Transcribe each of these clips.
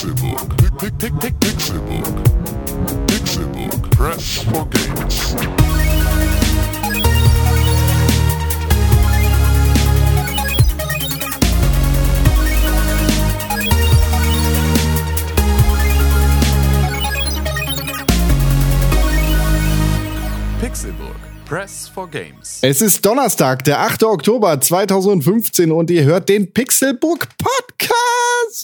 Pick, Pixelbook. Pixelbook. Press for games. Pixelburg. Press for Games. Es ist Donnerstag, der 8. Oktober 2015 und ihr hört den Pixelbook Podcast.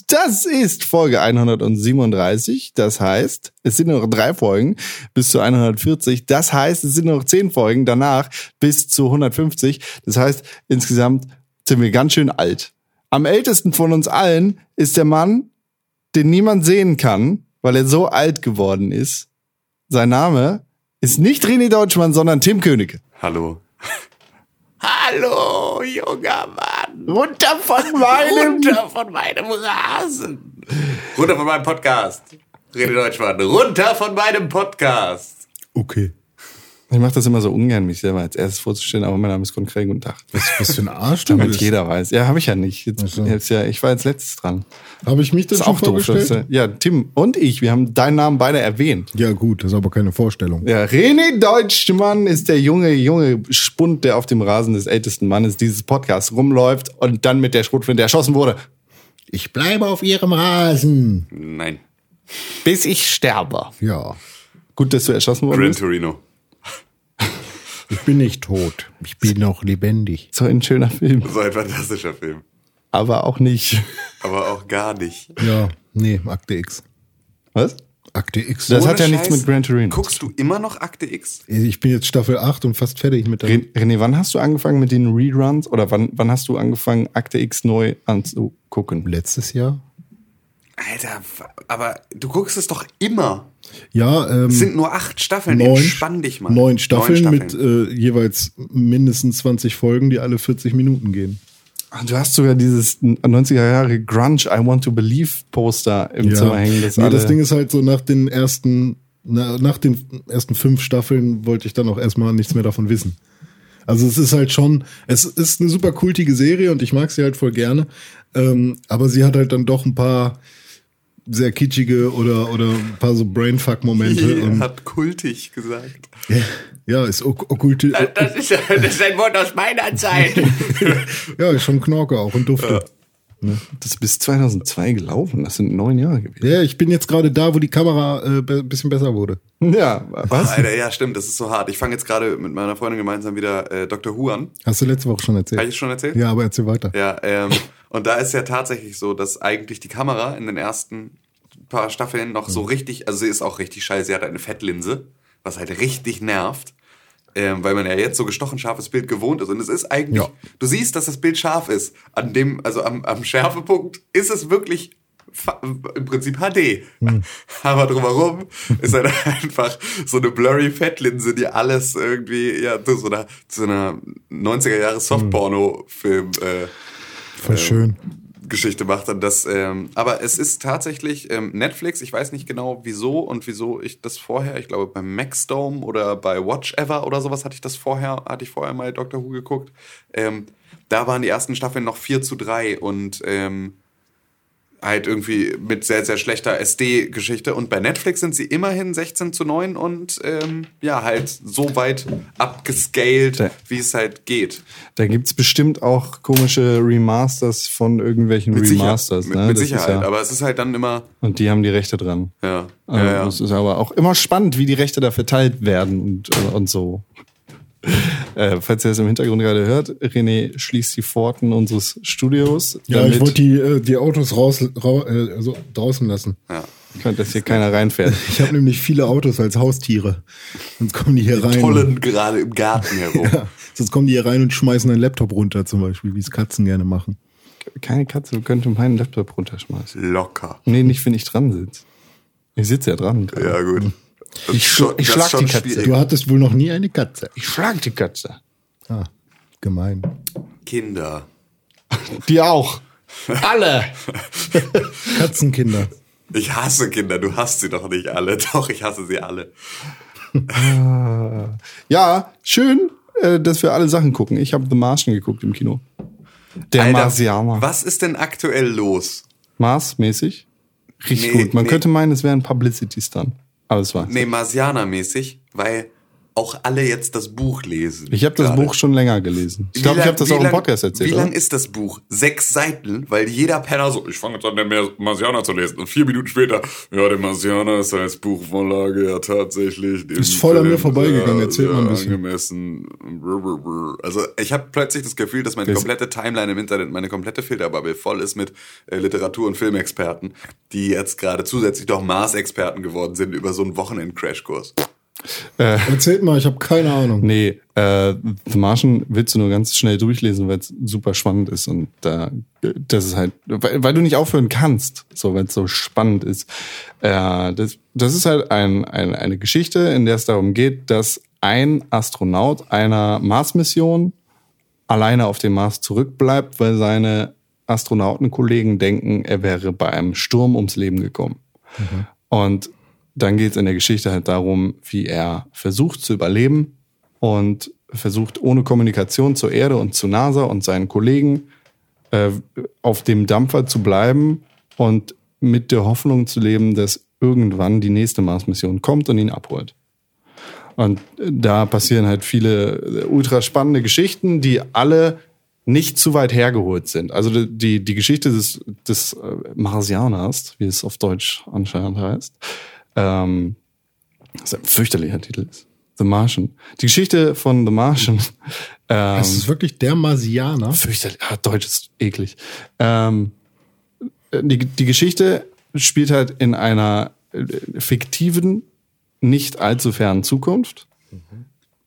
Das ist Folge 137. Das heißt, es sind nur noch drei Folgen bis zu 140. Das heißt, es sind nur noch zehn Folgen danach bis zu 150. Das heißt, insgesamt sind wir ganz schön alt. Am ältesten von uns allen ist der Mann, den niemand sehen kann, weil er so alt geworden ist. Sein Name ist nicht René Deutschmann, sondern Tim Königke. Hallo. Hallo, junger Mann. Runter von meinem. Runter von meinem Rasen. Runter von meinem Podcast. Rede Deutschmann. Runter von meinem Podcast. Okay. Ich mache das immer so ungern, mich selber als erstes vorzustellen, aber mein Name ist Konkret. Guten Tag. Was, was für ein Arsch du Damit bist. jeder weiß. Ja, habe ich ja nicht. Jetzt, Ach so. jetzt ja, ich war als letztes dran. Habe ich mich das Das ist schon auch doof. Das, vorgestellt? ist, äh, ja, Tim und ich, wir haben deinen Namen beide erwähnt. Ja gut, das ist aber keine Vorstellung. Ja, René Deutschmann ist der junge, junge Spund, der auf dem Rasen des ältesten Mannes dieses Podcasts rumläuft und dann mit der Schrotflinte erschossen wurde. Ich bleibe auf ihrem Rasen. Nein. Bis ich sterbe. Ja, Gut, dass du erschossen worden Gran bist. Torino. Ich bin nicht tot. Ich bin noch lebendig. So ein schöner Film. So ein fantastischer Film. Aber auch nicht. Aber auch gar nicht. Ja, nee, Akte X. Was? Akte X. Das Ohne hat ja nichts Scheiß. mit Gran Torino. Guckst du immer noch Akte X? Ich bin jetzt Staffel 8 und fast fertig mit der. Ren- René, wann hast du angefangen mit den Reruns oder wann, wann hast du angefangen, Akte X neu anzugucken? Letztes Jahr? Alter, aber du guckst es doch immer. Ja, ähm, Es sind nur acht Staffeln. neun, Entspann dich mal. neun Staffeln, Neun mit äh, jeweils mindestens 20 Folgen, die alle 40 Minuten gehen. Ah, Du hast sogar dieses 90er Jahre Grunge I Want to Believe Poster im Zimmer hängen. Das, nee, alle das Ding ist halt so nach den ersten, na, nach den ersten fünf Staffeln wollte ich dann auch erstmal nichts mehr davon wissen. Also es ist halt schon, es ist eine super kultige Serie und ich mag sie halt voll gerne. Ähm, aber sie hat halt dann doch ein paar sehr kitschige oder, oder ein paar so Brainfuck-Momente. Und hat kultig gesagt. ja, ist ok okkulte, Das ist, das ist ein Wort aus meiner Zeit. ja, ist schon Knorke auch und dufte. das ist bis 2002 gelaufen. Das sind neun Jahre gewesen. Ja, ich bin jetzt gerade da, wo die Kamera äh, be- bisschen besser wurde. Ja, was? Alter, ja, stimmt, das ist so hart. Ich fange jetzt gerade mit meiner Freundin gemeinsam wieder äh, Dr. Who an. Hast du letzte Woche schon erzählt? Habe ich schon erzählt? Ja, aber erzähl weiter. Ja, ähm, und da ist ja tatsächlich so, dass eigentlich die Kamera in den ersten paar Staffeln noch so richtig, also sie ist auch richtig scheiße, sie hat eine Fettlinse, was halt richtig nervt. Ähm, weil man ja jetzt so gestochen scharfes Bild gewohnt ist. Und es ist eigentlich, Ja. du siehst, dass das Bild scharf ist. An dem, also am, am Schärfepunkt ist es wirklich im Prinzip HD. Aber drumherum ist halt einfach so eine blurry Fettlinse, die alles irgendwie, ja, zu so einer, zu so einer 90er Jahre Softporno-Film, äh, Voll schön. Geschichte macht. Und das, ähm, aber es ist tatsächlich ähm, Netflix. Ich weiß nicht genau wieso und wieso ich das vorher, ich glaube bei Maxdome oder bei Watch Ever oder sowas hatte ich das vorher, hatte ich vorher mal Doctor Who geguckt. Ähm, da waren die ersten Staffeln noch 4 zu 3 und ähm, halt irgendwie mit sehr, sehr schlechter SD-Geschichte. Und bei Netflix sind sie immerhin 16 zu 9 und ähm, ja, halt so weit abgescaled, Ja. wie es halt geht. Da gibt's bestimmt auch komische Remasters von irgendwelchen Mit, Sicher- Remasters. mit, ne? mit ist Sicherheit. Ja, aber es ist halt dann immer, und die haben die Rechte dran. ja. Äh, ja, ja. Das ist aber auch immer spannend, wie die Rechte da verteilt werden und, äh, und so. Äh, falls ihr das im Hintergrund gerade hört, René schließt die Pforten unseres Studios. Ja, damit ich wollte die, äh, die Autos raus, rau, äh, also draußen lassen. ja. dass hier keiner reinfährt. Ich habe nämlich viele Autos als Haustiere. Sonst kommen die hier rein. Tollen gerade im Garten herum. Ja, sonst kommen die hier rein und schmeißen einen Laptop runter, zum Beispiel, wie es Katzen gerne machen. Keine Katze könnte meinen Laptop runterschmeißen. Locker. Nee, nicht, wenn ich dran sitze. Ich sitze ja dran. gerade. Ja, gut. Ich schla- ich schlag die Katze. schwierig. Du hattest wohl noch nie eine Katze. Ich schlag die Katze. Ah, gemein. Kinder. Die auch. Alle. Katzenkinder. Ich hasse Kinder, du hast sie doch nicht alle. Doch, ich hasse sie alle. Ja, schön, äh, dass wir alle Sachen gucken. Ich habe The Martian geguckt im Kino. Der Alter, Marsianer. was ist denn aktuell los? Mars-mäßig. richtig Nee, gut. Man nee. könnte meinen, es wäre ein Publicity-Stunt. Aber es war. Nee, Marsianer-mäßig, weil auch alle jetzt das Buch lesen. Ich habe das. Buch schon länger gelesen. Ich glaube, ich habe das auch im lang- Podcast erzählt. Wie oder? lang ist das Buch? Sechs Seiten, weil jeder Penner so, ich fange jetzt an, den Marsianer zu lesen. Und vier Minuten später, ja, der Marsianer ist als Buchvorlage ja tatsächlich. Ist voll an mir vorbeigegangen. Erzähl mal ein bisschen. Angemessen. Also ich habe plötzlich das Gefühl, dass meine komplette Timeline im Internet, meine komplette Filterbubble voll ist mit äh, Literatur- und Filmexperten, die jetzt gerade zusätzlich doch Mars-Experten geworden sind über so einen Wochenend-Crashkurs. Erzählt mal, ich habe keine Ahnung. Nee, äh, The Martian willst du nur ganz schnell durchlesen, weil es super spannend ist und da das ist halt, weil, weil du nicht aufhören kannst, so weil es so spannend ist. Äh, das, das ist halt ein, ein, eine Geschichte, in der es darum geht, dass ein Astronaut einer Mars-Mission alleine auf dem Mars zurückbleibt, weil seine Astronautenkollegen denken, er wäre bei einem Sturm ums Leben gekommen. Und dann geht es in der Geschichte halt darum, wie er versucht zu überleben und versucht ohne Kommunikation zur Erde und zu NASA und seinen Kollegen äh, auf dem Dampfer zu bleiben und mit der Hoffnung zu leben, dass irgendwann die nächste Mars-Mission kommt und ihn abholt. Und da passieren halt viele äh, ultra spannende Geschichten, die alle nicht zu weit hergeholt sind. Also die- die, Geschichte des, des äh, Marsianers, wie es auf Deutsch anscheinend heißt, ähm, was ein fürchterlicher Titel ist. The Martian. Die Geschichte von The Martian. Ähm, Das ist wirklich der Marsianer. fürchterlich. Ah, Deutsch ist eklig. Ähm, die, die Geschichte spielt halt in einer äh, fiktiven, nicht allzu fernen Zukunft,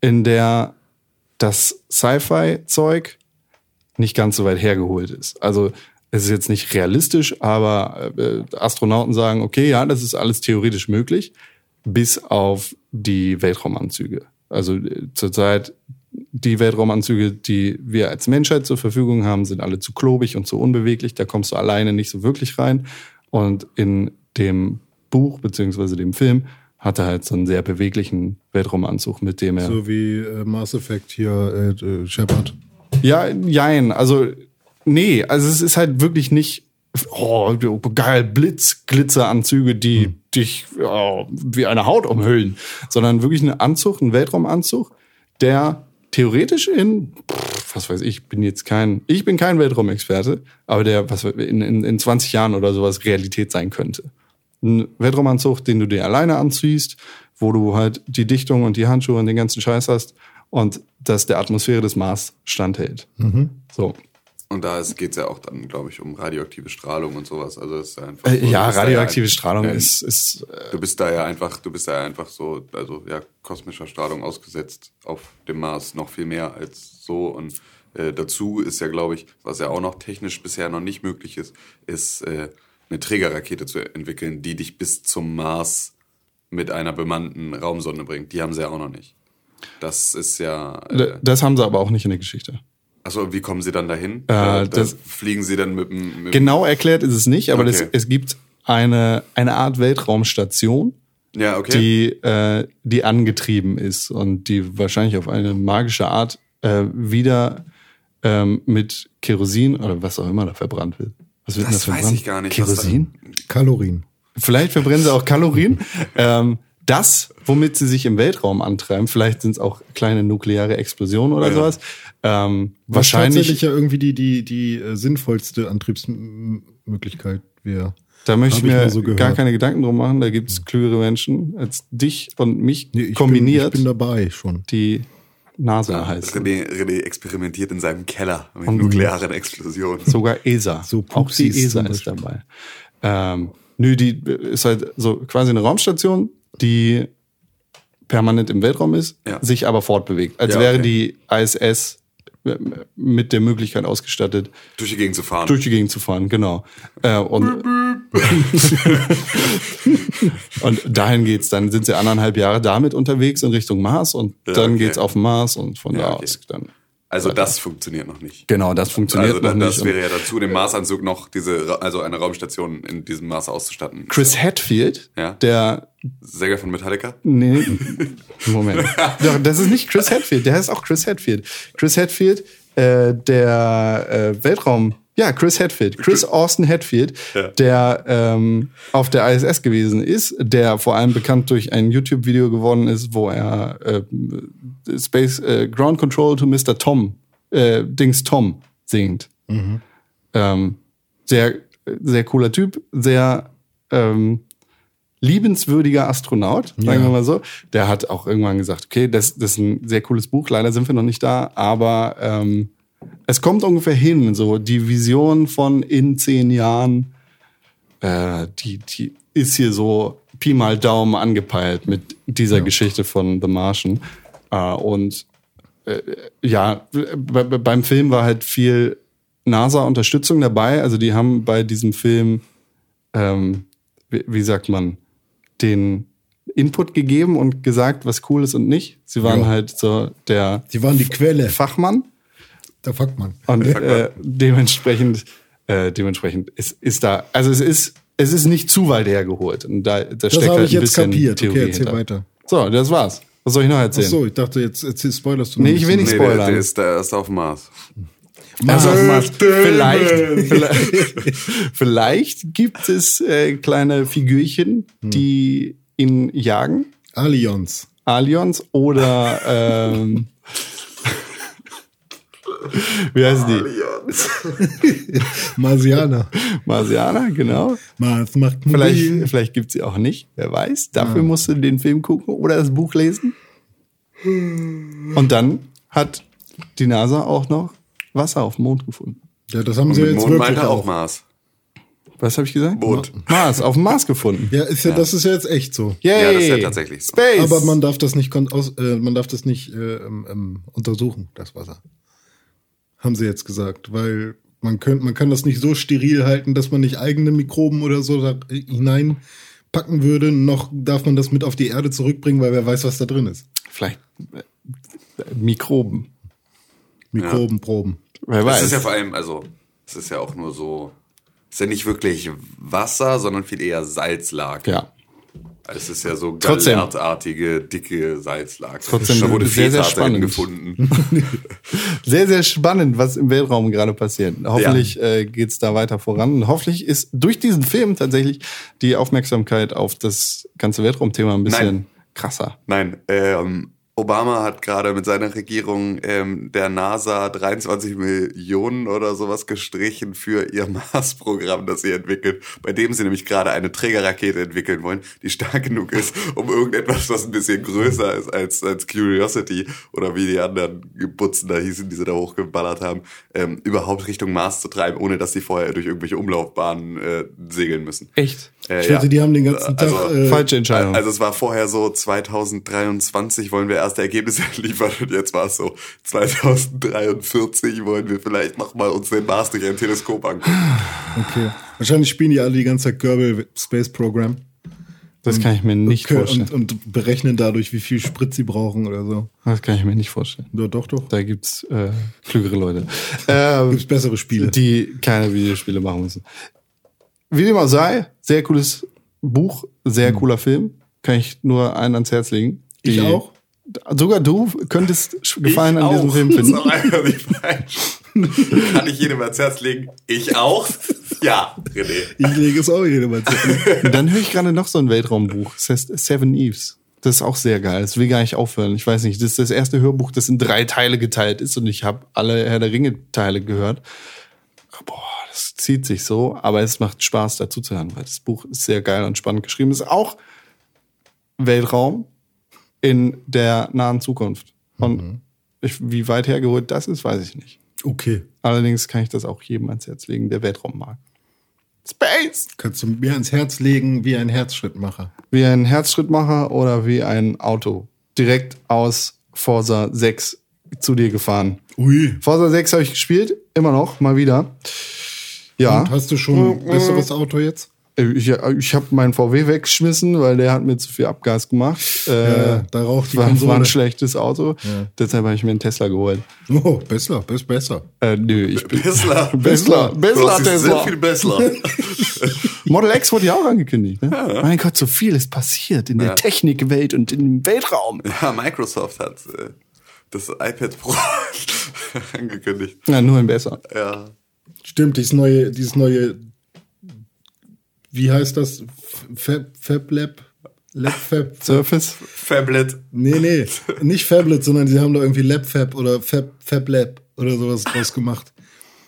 in der das Sci-Fi-Zeug nicht ganz so weit hergeholt ist. Also es ist jetzt nicht realistisch, aber äh, Astronauten sagen, okay, ja, das ist alles theoretisch möglich, bis auf die Weltraumanzüge. Also äh, zurzeit die Weltraumanzüge, die wir als Menschheit zur Verfügung haben, sind alle zu klobig und zu unbeweglich. Da kommst du alleine nicht so wirklich rein. Und in dem Buch beziehungsweise dem Film hat er halt so einen sehr beweglichen Weltraumanzug, mit dem er So wie äh, Mass Effect hier, äh, äh, Shepard. ja, jein. Also, nee, also es ist halt wirklich nicht, oh, geil, Blitz, Glitzeranzüge, die dich oh, wie eine Haut umhüllen, sondern wirklich ein Anzug, ein Weltraumanzug, der theoretisch in, was weiß ich, bin jetzt kein, ich bin kein Weltraumexperte, aber der, was in, in, in 20 Jahren oder sowas Realität sein könnte. Ein Weltraumanzug, den du dir alleine anziehst, wo du halt die Dichtung und die Handschuhe und den ganzen Scheiß hast und das der Atmosphäre des Mars standhält. So. Und da geht es ja auch dann, glaube ich, um radioaktive Strahlung und sowas. Also ist einfach Äh, so, ja, bist da radioaktive ja, Strahlung ja, ist, ist äh, Du bist da ja einfach, du bist da ja einfach so, also ja, kosmischer Strahlung ausgesetzt auf dem Mars noch viel mehr als so. Und äh, dazu ist ja, glaube ich, was ja auch noch technisch bisher noch nicht möglich ist, ist äh, eine Trägerrakete zu entwickeln, die dich bis zum Mars mit einer bemannten Raumsonde bringt. Die haben sie ja auch noch nicht. Das ist ja. Äh, Das haben sie aber auch nicht in der Geschichte. Achso, wie kommen sie dann dahin? Äh, da, da das- fliegen sie dann mit dem. Genau erklärt ist es nicht, aber das, Okay. es gibt eine, eine Art Weltraumstation, Ja, okay. die, äh, die angetrieben ist und die wahrscheinlich auf eine magische Art äh, wieder ähm, mit Kerosin oder was auch immer da verbrannt wird. Was wird denn Das da weiß verbrannt? ich gar nicht, Kerosin? Kalorien. Vielleicht verbrennen sie auch Kalorien. ähm, das, womit sie sich im Weltraum antreiben, vielleicht sind es auch kleine nukleare Explosionen oder Ja. sowas. Ähm, Was wahrscheinlich, tatsächlich ja irgendwie die, die, die äh, sinnvollste Antriebsmöglichkeit wäre. da möchte ich mir so gar keine Gedanken drum machen. Da gibt es klügere Menschen als dich und mich Nee, ich kombiniert, Bin, ich bin dabei schon. die NASA heißen. René, René experimentiert in seinem Keller mit Und- nuklearen Explosionen. Sogar ESA. So auch die ESA ist dabei. Ähm, nö, die ist halt so quasi eine Raumstation, die permanent im Weltraum ist, Ja. sich aber fortbewegt. Als Ja, wäre okay. die ISS mit der Möglichkeit ausgestattet, Durch die Gegend zu fahren. durch die Gegend zu fahren, genau. Äh, und, und dahin geht's. Dann sind sie anderthalb Jahre damit unterwegs in Richtung Mars und Ja, dann okay. geht's auf den Mars und von Ja, da okay. aus dann. Also das funktioniert noch nicht. Genau, das funktioniert Also noch das nicht. wäre ja dazu, den Marsanzug noch diese, also eine Raumstation in diesem Maß auszustatten. Chris Hadfield, Ja. der Sänger von Metallica? Nee, Moment. Doch, das ist nicht Chris Hadfield, der heißt auch Chris Hadfield. Chris Hadfield, äh, der äh, Weltraum, Ja, Chris Hadfield. Chris Austin Hadfield, Ja. der ähm, auf der ISS gewesen ist, der vor allem bekannt durch ein YouTube-Video geworden ist, wo er äh, Space äh, Ground Control to Mr. Tom, äh, Dings Tom singt. Ähm, sehr, sehr cooler Typ, sehr ähm, liebenswürdiger Astronaut, sagen Ja. wir mal so. Der hat auch irgendwann gesagt, okay, das, das ist ein sehr cooles Buch, leider sind wir noch nicht da, aber ähm, es kommt ungefähr hin, so die Vision von in zehn Jahren, äh, die, die ist hier so Pi mal Daumen angepeilt mit dieser Geschichte von The Martian. Äh, und äh, ja, be- be- beim Film war halt viel NASA-Unterstützung dabei. Also die haben bei diesem Film, ähm, wie, wie sagt man, den Input gegeben und gesagt, was cool ist und nicht. Sie waren Ja. halt so der Die waren die Quelle. Fachmann. Da fuckt man. Und äh, dementsprechend, äh, dementsprechend ist, ist da, also es ist, es ist nicht zu weit hergeholt. Und da, da Das steckt habe halt ich ein jetzt bisschen kapiert. Theorie Okay, erzähl hinter. weiter. So, das war's. Was soll ich noch Ach erzählen? so, ich dachte, jetzt erzähl, spoilerst du Nee, noch ich ein will nicht Nee, der, spoilern. der, ist, der ist auf dem Mars. Also, Mars. vielleicht, vielleicht, vielleicht gibt es äh, kleine Figürchen, Hm. die ihn jagen. Allianz. Aliens oder ähm, wie heißen die? Marsianer. Marsianer, genau. Mars macht. Vielleicht, vielleicht gibt sie auch nicht, wer weiß. Dafür musst du den Film gucken oder das Buch lesen. Und dann hat die NASA auch noch Wasser auf dem Mond gefunden. Ja, das haben Und sie jetzt Mond wirklich meinte auch auch. Mars. Was habe ich gesagt? Mond. Mars, auf dem Mars gefunden. Ja, ist ja, das ist ja jetzt echt so. Yay. Ja, das ist ja tatsächlich so. Space. Aber man darf das nicht, aus, äh, man darf das nicht äh, ähm, ähm, untersuchen, das Wasser. Haben sie jetzt gesagt, weil man könnte, man kann das nicht so steril halten, dass man nicht eigene Mikroben oder so da hineinpacken würde. Noch darf man das mit auf die Erde zurückbringen, weil wer weiß, was da drin ist. Vielleicht äh, Mikroben. Mikrobenproben. Wer Es weiß. ist ja vor allem, also, es ist ja auch nur so, es ist ja nicht wirklich Wasser, sondern viel eher Salzlake. ja. Es ist ja so gallertartige, dicke Salzlake. Trotzdem da wurde sehr, sehr spannend. gefunden. Sehr, sehr spannend, was im Weltraum gerade passiert. Hoffentlich äh, geht's da weiter voran. Und hoffentlich ist durch diesen Film tatsächlich die Aufmerksamkeit auf das ganze Weltraumthema ein bisschen Nein. krasser. Nein, ähm, Obama hat gerade mit seiner Regierung ähm, der NASA 23 Millionen oder sowas gestrichen für ihr Mars-Programm, das sie entwickelt, bei dem sie nämlich gerade eine Trägerrakete entwickeln wollen, die stark genug ist, um irgendetwas, was ein bisschen größer ist als, als Curiosity oder wie die anderen Butzen da hießen, die sie da hochgeballert haben, ähm, überhaupt Richtung Mars zu treiben, ohne dass sie vorher durch irgendwelche Umlaufbahnen äh, segeln müssen. Echt? Äh, Ich wette, die haben den ganzen Also, Tag. Äh, Falsche Entscheidung. also es war vorher so, 2023 wollen wir erste Ergebnisse liefern und jetzt war es so, 2043 wollen wir vielleicht nochmal uns den Mars durch ein Teleskop angucken. okay. Wahrscheinlich spielen die alle die ganze Zeit Kerbal Space Program. Das kann ich mir nicht Kö- vorstellen. Und, und berechnen dadurch, wie viel Sprit sie brauchen oder so. Das kann ich mir nicht vorstellen. Ja, doch, doch. Da gibt's äh, klügere Leute, ähm, Gibt's bessere Spiele. die keine Videospiele machen müssen. Wie dem auch sei, sehr cooles Buch, sehr cooler Film. Kann ich nur einen ans Herz legen. Ich Die- auch. Sogar du könntest Gefallen Ich an diesem auch. Film Das ist finden. auch. Kann ich jedem ans Herz legen? Ich auch? Ja, René. Ich lege es auch jedem zu. Und dann höre ich gerade noch so ein Weltraumbuch. Das heißt Seven Eves. Das ist auch sehr geil. Das will gar nicht aufhören. Ich weiß nicht, das ist das erste Hörbuch, das in drei Teile geteilt ist und ich habe alle Herr der Ringe Teile gehört. Boah, das zieht sich so, aber es macht Spaß dazu zu hören, weil das Buch ist sehr geil und spannend geschrieben. Es ist auch Weltraum in der nahen Zukunft. Und ich, wie weit hergeholt das ist, weiß ich nicht. Okay. Allerdings kann ich das auch jedem ans Herz legen, der Weltraum mag. Space! Kannst du mir ans Herz legen wie ein Herzschrittmacher. Wie ein Herzschrittmacher oder wie ein Auto. Direkt aus Forza 6 zu dir gefahren. Ui. Forza 6 habe ich gespielt, immer noch, mal wieder. Ja, Und hast du schon ein besseres Auto jetzt? Ich, ich habe meinen VW weggeschmissen, weil der hat mir zu viel Abgas gemacht. Äh, Ja, da raucht die war, war Konsole. ein schlechtes Auto. Deshalb habe ich mir einen Tesla geholt. Oh, besser, best besser. Äh, nö, ich bin Bessler. Bessler, Bessler dich sehr Tesla. viel Bessler. Model X wurde ja auch angekündigt. Ne? Mein Gott, so viel ist passiert in der Ja. Technikwelt und im Weltraum. Ja, Microsoft hat äh, das iPad Pro angekündigt. Ja, nur ein besser. Ja. Stimmt, dieses neue, dieses neue, wie heißt das? Fab, Fab Lab? Fab? Surface? Fablet. Nee, nee, nicht Fablet, sondern sie haben da irgendwie Lab Fab oder Fab, Fab Lab oder sowas draus gemacht.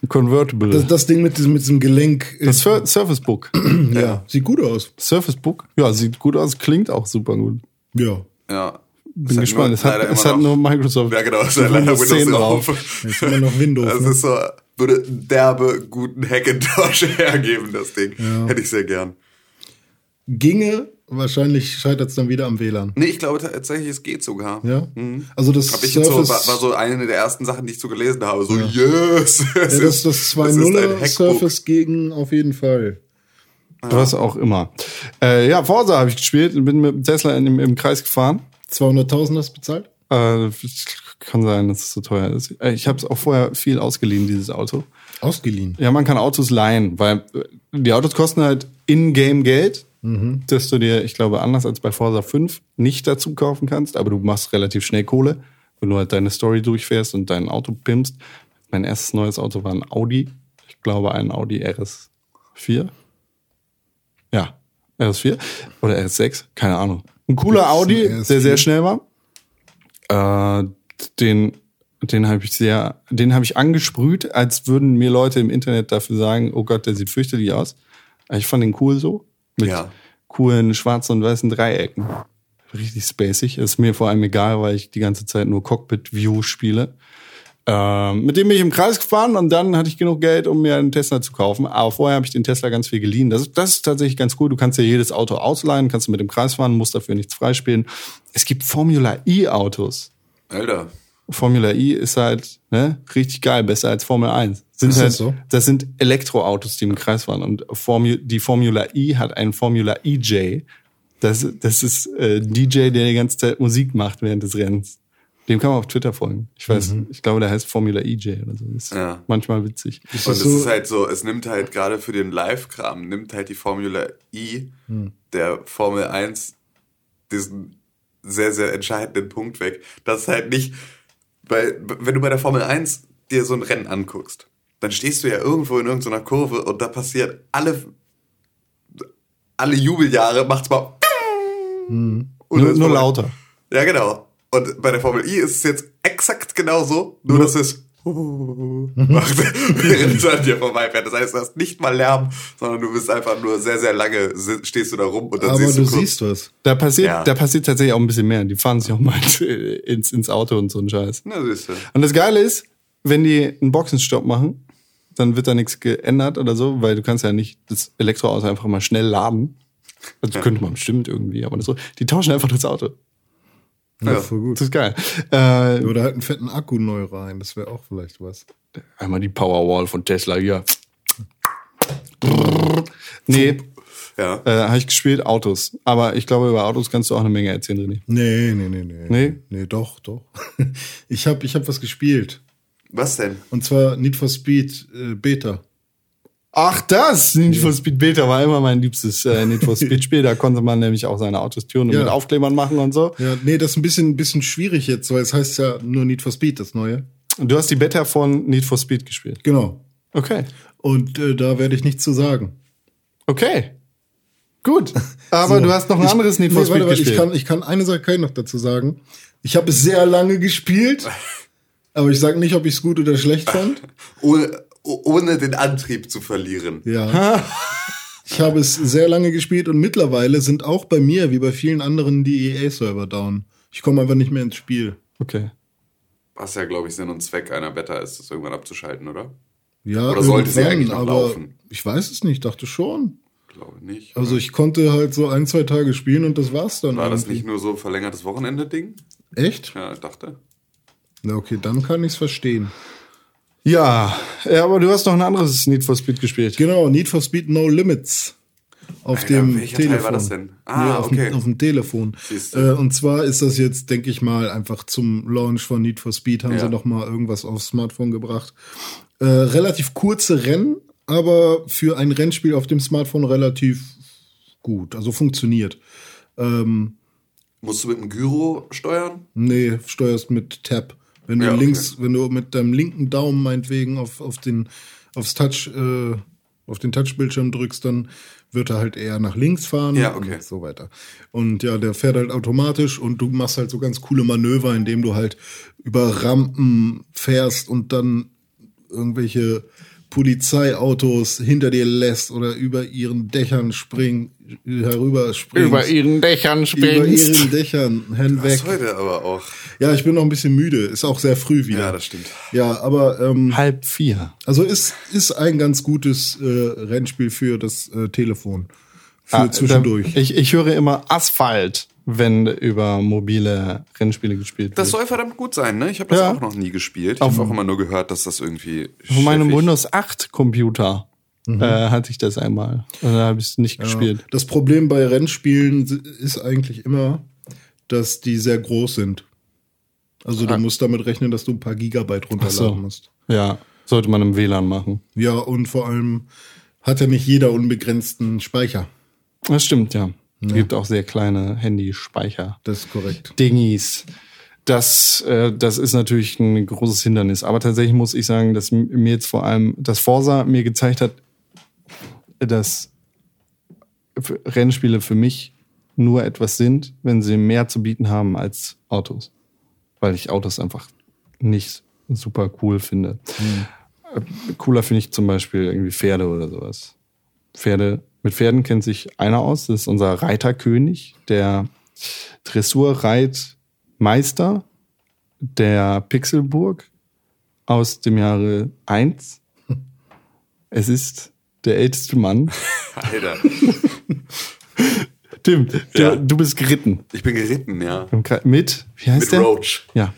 Convertible. Das, Das, das Ding mit diesem, mit diesem Gelenk. äh, Sur- Surface Book. ja, sieht gut aus. Surface Book? Ja, sieht gut aus, klingt auch super gut. Ja. Ja. Bin gespannt. Es hat, es hat nur Microsoft. Ja, genau, es hat leider Windows Windows 10 drauf. Ist immer noch Windows. Das ne? ist so, würde einen derbe guten Hackintosh hergeben, das Ding. Ja. Hätte ich sehr gern. Ginge, wahrscheinlich scheitert es dann wieder am WLAN. Nee, ich glaube tatsächlich, es geht sogar. Ja. Mhm. Also das Hab ich jetzt so, Surface, war, war so eine der ersten Sachen, die ich so gelesen habe. So, yes! ja, das, das ist ein 2.0 Hackbook. Surface gegen auf jeden Fall. Was auch immer. Äh, ja, Forza habe ich gespielt und bin mit dem Tesla in, im, im Kreis gefahren. 200.000 hast du bezahlt? Äh, kann sein, dass es so teuer ist. Äh, Ich habe es auch vorher viel ausgeliehen, dieses Auto. Ausgeliehen. Ja, man kann Autos leihen, weil äh, die Autos kosten halt in-game Geld, dass du dir, ich glaube, anders als bei Forza 5 nicht dazu kaufen kannst, aber du machst relativ schnell Kohle, wenn du halt deine Story durchfährst und dein Auto pimpst. Mein erstes neues Auto war ein Audi. Ich glaube, ein Audi RS4. Ja, RS4 oder RS6, keine Ahnung. Ein cooler Audi, RS4. der sehr schnell war. Äh, den den habe ich sehr, den habe ich angesprüht, als würden mir Leute im Internet dafür sagen, oh Gott, der sieht fürchterlich aus. Aber ich fand den cool so. Mit Ja. coolen schwarzen und weißen Dreiecken. Richtig spacig. Ist mir vor allem egal, weil ich die ganze Zeit nur Cockpit-View spiele. Ähm, mit dem bin ich im Kreis gefahren und dann hatte ich genug Geld, um mir einen Tesla zu kaufen. Aber vorher habe ich den Tesla ganz viel geliehen. Das, ist- das ist tatsächlich ganz cool. Du kannst dir jedes Auto ausleihen, kannst du mit dem Kreis fahren, musst dafür nichts freispielen. Es gibt Formula E-Autos. Alter. Formula E ist halt ne, richtig geil, besser als Formel 1. Sind Ist das halt, so? das sind Elektroautos, die im Kreis fahren. Und Formu die Formula E hat einen Formula EJ. Das, das ist äh, DJ, der die ganze Zeit Musik macht während des Rennens. Dem kann man auf Twitter folgen. Ich weiß, ich glaube, der heißt Formula EJ oder so. Ist Mhm. Ja. manchmal witzig. Ist Und das es so, ist halt so, es nimmt halt gerade für den Live-Kram, nimmt halt die Formula I der Formel 1 diesen sehr, sehr entscheidenden Punkt weg. Das ist halt nicht, weil, wenn du bei der Formel 1 dir so ein Rennen anguckst, dann stehst du ja irgendwo in irgendeiner Kurve und da passiert alle, alle Jubeljahre macht's mal und Nur, nur lauter. Ja, genau. Und bei der Formel I ist es jetzt exakt genauso, nur dass es macht, während es an dir vorbeifährt. Das heißt, du hast nicht mal Lärm, sondern du bist einfach nur sehr, sehr lange, stehst du da rum und dann aber siehst du du kurz, siehst was. Da passiert, Ja. da passiert tatsächlich auch ein bisschen mehr. Die fahren sich auch mal ins, ins Auto und so ein Scheiß. Na, siehst du. Und das Geile ist, wenn die einen Boxenstopp machen, dann wird da nichts geändert oder so, weil du kannst ja nicht das Elektroauto einfach mal schnell laden. Also könnte man bestimmt irgendwie, aber das so. Die tauschen einfach das Auto. Ja, Ja. voll gut. Das ist geil. Äh, Oder halt einen fetten Akku neu rein, das wäre auch vielleicht was. einmal die Powerwall von Tesla hier. Nee, Ja. äh, habe ich gespielt, Autos. Aber ich glaube, über Autos kannst du auch eine Menge erzählen, René. Nee, nee, nee, nee. Nee? Nee, doch, doch. Ich habe ich hab was gespielt. Was denn? Und zwar Need for Speed äh, Beta. Ach, das! Need for Speed Beta war immer mein liebstes äh, Need for Speed Spiel. Da konnte man nämlich auch seine Autos tunen und Ja. mit Aufklebern machen und so. Ja, nee, das ist ein bisschen, ein bisschen schwierig jetzt, weil es heißt ja nur Need for Speed, das neue. Und du hast die Beta von Need for Speed gespielt. Genau. Okay. Und äh, da werde ich nichts zu sagen. Okay. Gut. Aber So. du hast noch ein Ich- anderes Need for nee, Speed warte, warte, gespielt. Ich kann, ich kann eine Sache kann ich noch dazu sagen. Ich habe es sehr lange gespielt, aber ich sage nicht, ob ich es gut oder schlecht fand. Ohne, ohne den Antrieb zu verlieren. Ja. Ich habe es sehr lange gespielt und mittlerweile sind auch bei mir, wie bei vielen anderen, die EA-Server down. Ich komme einfach nicht mehr ins Spiel. okay. Was ja, glaube ich, Sinn und Zweck einer Beta ist, das irgendwann abzuschalten, oder? Ja, Oder sollte sie irgendwann, eigentlich noch aber laufen? Ich weiß es nicht, dachte schon. Glaube nicht. Also ich konnte halt so ein, zwei Tage spielen und das war's dann. War das irgendwie. nicht nur so ein verlängertes Wochenende-Ding? Echt? Ja, ich dachte. Na okay, dann kann ich's verstehen. Ja, ja, aber du hast noch ein anderes Need for Speed gespielt. Genau, Need for Speed No Limits. Auf Alter, dem welcher Teil Telefon. war das denn? Ah, nee, auf, okay. dem, auf dem Telefon. Siehst du. Äh, und zwar ist das jetzt, denke ich mal, einfach zum Launch von Need for Speed haben Ja. sie noch mal irgendwas aufs Smartphone gebracht. Äh, relativ kurze Rennen, aber für ein Rennspiel auf dem Smartphone relativ gut. Also funktioniert. Ähm, Musst du mit dem Gyro steuern? Nee, steuerst mit Tab. Wenn du Ja, okay. links, wenn du mit deinem linken Daumen meinetwegen auf, auf den aufs Touch, äh, auf den Touchbildschirm drückst, dann wird er halt eher nach links fahren Ja, okay. und so weiter. Und ja, der fährt halt automatisch und du machst halt so ganz coole Manöver, indem du halt über Rampen fährst und dann irgendwelche Polizeiautos hinter dir lässt oder über ihren Dächern spring, herüber springst. Über ihren Dächern über springst. ihren Dächern hinweg. Das heute aber auch. Ja, ich bin noch ein bisschen müde. Ist auch sehr früh wieder. Ja, das stimmt. Ja, aber ähm, Halb vier. also ist ist ein ganz gutes äh, Rennspiel für das äh, Telefon. Für Ah, zwischendurch. Da, ich, ich höre immer Asphalt, wenn über mobile Rennspiele gespielt Das wird. soll verdammt gut sein, ne? Ich habe das Ja. auch noch nie gespielt. Ich habe auch immer nur gehört, dass das irgendwie. Von meinem Windows 8 Computer äh, hatte ich das einmal. Und da habe ich es nicht gespielt. Das Problem bei Rennspielen ist eigentlich immer, dass die sehr groß sind. Also du musst damit rechnen, dass du ein paar Gigabyte runterladen Ah. so. musst. Ja, sollte man im WLAN machen. Ja, und vor allem hat ja nicht jeder unbegrenzten Speicher. Das stimmt, ja. Gibt auch sehr kleine Handyspeicher. Das ist korrekt. Dingis. Das, äh, das ist natürlich ein großes Hindernis. Aber tatsächlich muss ich sagen, dass mir jetzt vor allem das Forsa mir gezeigt hat, dass Rennspiele für mich nur etwas sind, wenn sie mehr zu bieten haben als Autos. Weil ich Autos einfach nicht super cool finde. Äh, Cooler finde ich zum Beispiel irgendwie Pferde oder sowas. Pferde, mit Pferden kennt sich einer aus, das ist unser Reiterkönig, der Dressurreitmeister der Pixelburg aus dem Jahre 1. Es ist der älteste Mann. Alter. Tim, du, Ja. du bist geritten. Ich bin geritten, ja. Mit, wie heißt Mit der? Roach. Ja.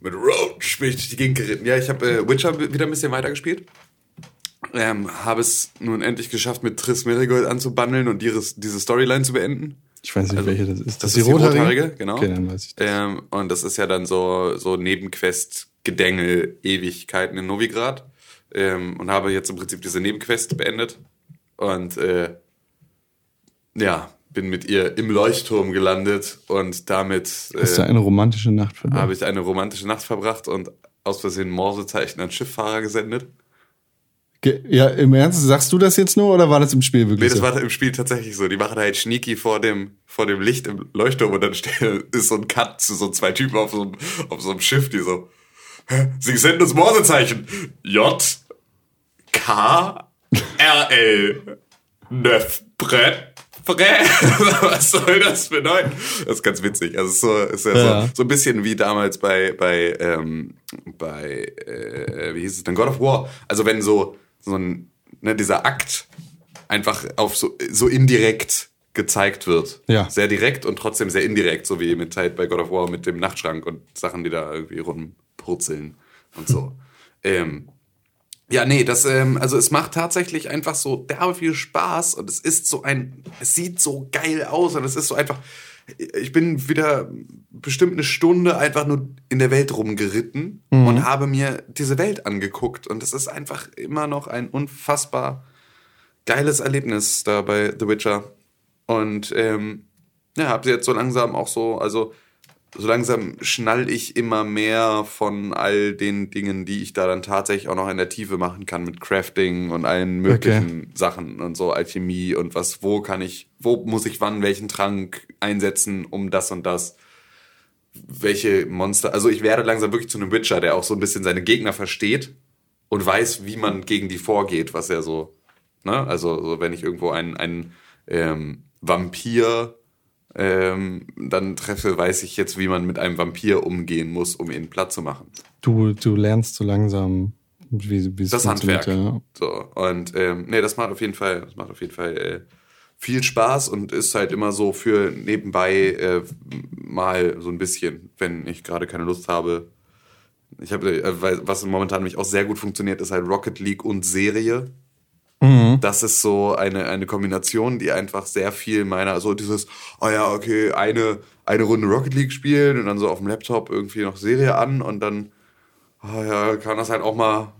Mit Roach bin ich durch die Gegend geritten. Ja, ich habe äh, Witcher wieder ein bisschen weitergespielt. Ähm, habe es nun endlich geschafft, mit Triss Merigold anzubandeln und ihres, diese Storyline zu beenden. Ich weiß nicht, Also, welche das ist. Das, ist die rothaarige, genau. Okay, dann weiß ich das. Ähm, und das ist ja dann so, so Nebenquest-Gedängel, Ewigkeiten in Novigrad. Ähm, und habe jetzt im Prinzip diese Nebenquest beendet. Und äh, ja, bin mit ihr im Leuchtturm gelandet und damit Hast du äh, eine romantische Nacht verbracht? habe ich eine romantische Nacht verbracht und aus Versehen Morsezeichen an Schifffahrer gesendet. Ja, im Ernst, sagst du das jetzt nur oder war das im Spiel Nee, wirklich das so? war im Spiel tatsächlich so. Die machen halt Schnieki vor dem, vor dem Licht im Leuchtturm und dann ist so ein Cut zu so zwei Typen auf so einem, auf so einem Schiff, die so? Sie senden uns Morsezeichen. J, K, R, L, Neuf, Brett. Was soll das bedeuten? Das ist ganz witzig. Also so, ist ja, Ja. So, so ein bisschen wie damals bei, bei, ähm, bei, äh, wie hieß es denn, God of War. Also wenn so, so ein, ne, dieser Akt einfach auf so, so indirekt gezeigt wird. Ja. Sehr direkt und trotzdem sehr indirekt, so wie mit halt bei God of War mit dem Nachtschrank und Sachen, die da irgendwie rumpurzeln und so. ähm, ja, nee, das, ähm, also es macht tatsächlich einfach so derbe viel Spaß und es ist so ein, es sieht so geil aus und es ist so einfach, ich bin wieder bestimmt eine Stunde einfach nur in der Welt rumgeritten und habe mir diese Welt angeguckt. Und es ist einfach immer noch ein unfassbar geiles Erlebnis da bei The Witcher. Und ähm, ja, hab jetzt so langsam auch so, also so langsam schnall ich immer mehr von all den Dingen, die ich da dann tatsächlich auch noch in der Tiefe machen kann mit Crafting und allen möglichen Sachen und so Alchemie und was, wo kann ich, wo muss ich wann welchen Trank einsetzen, um das und das welche Monster. Also ich werde langsam wirklich zu einem Witcher, der auch so ein bisschen seine Gegner versteht und weiß, wie man gegen die vorgeht, was er so, ne? Also so, wenn ich irgendwo einen, einen ähm, Vampir ähm, dann treffe, weiß ich jetzt, wie man mit einem Vampir umgehen muss, um ihn platt zu machen. Du, du lernst so langsam, wie, wie es Das Handwerk. Ja. So, und ähm, nee, das macht auf jeden Fall, das macht auf jeden Fall äh, viel Spaß und ist halt immer so für nebenbei äh, mal so ein bisschen, wenn ich gerade keine Lust habe. Ich habe, äh, was momentan nämlich auch sehr gut funktioniert, ist halt Rocket League und Serie. Das ist so eine, eine Kombination, die einfach sehr viel meiner, so dieses, oh ja, okay, eine, eine Runde Rocket League spielen und dann so auf dem Laptop irgendwie noch Serie an und dann, oh ja, kann das halt auch mal,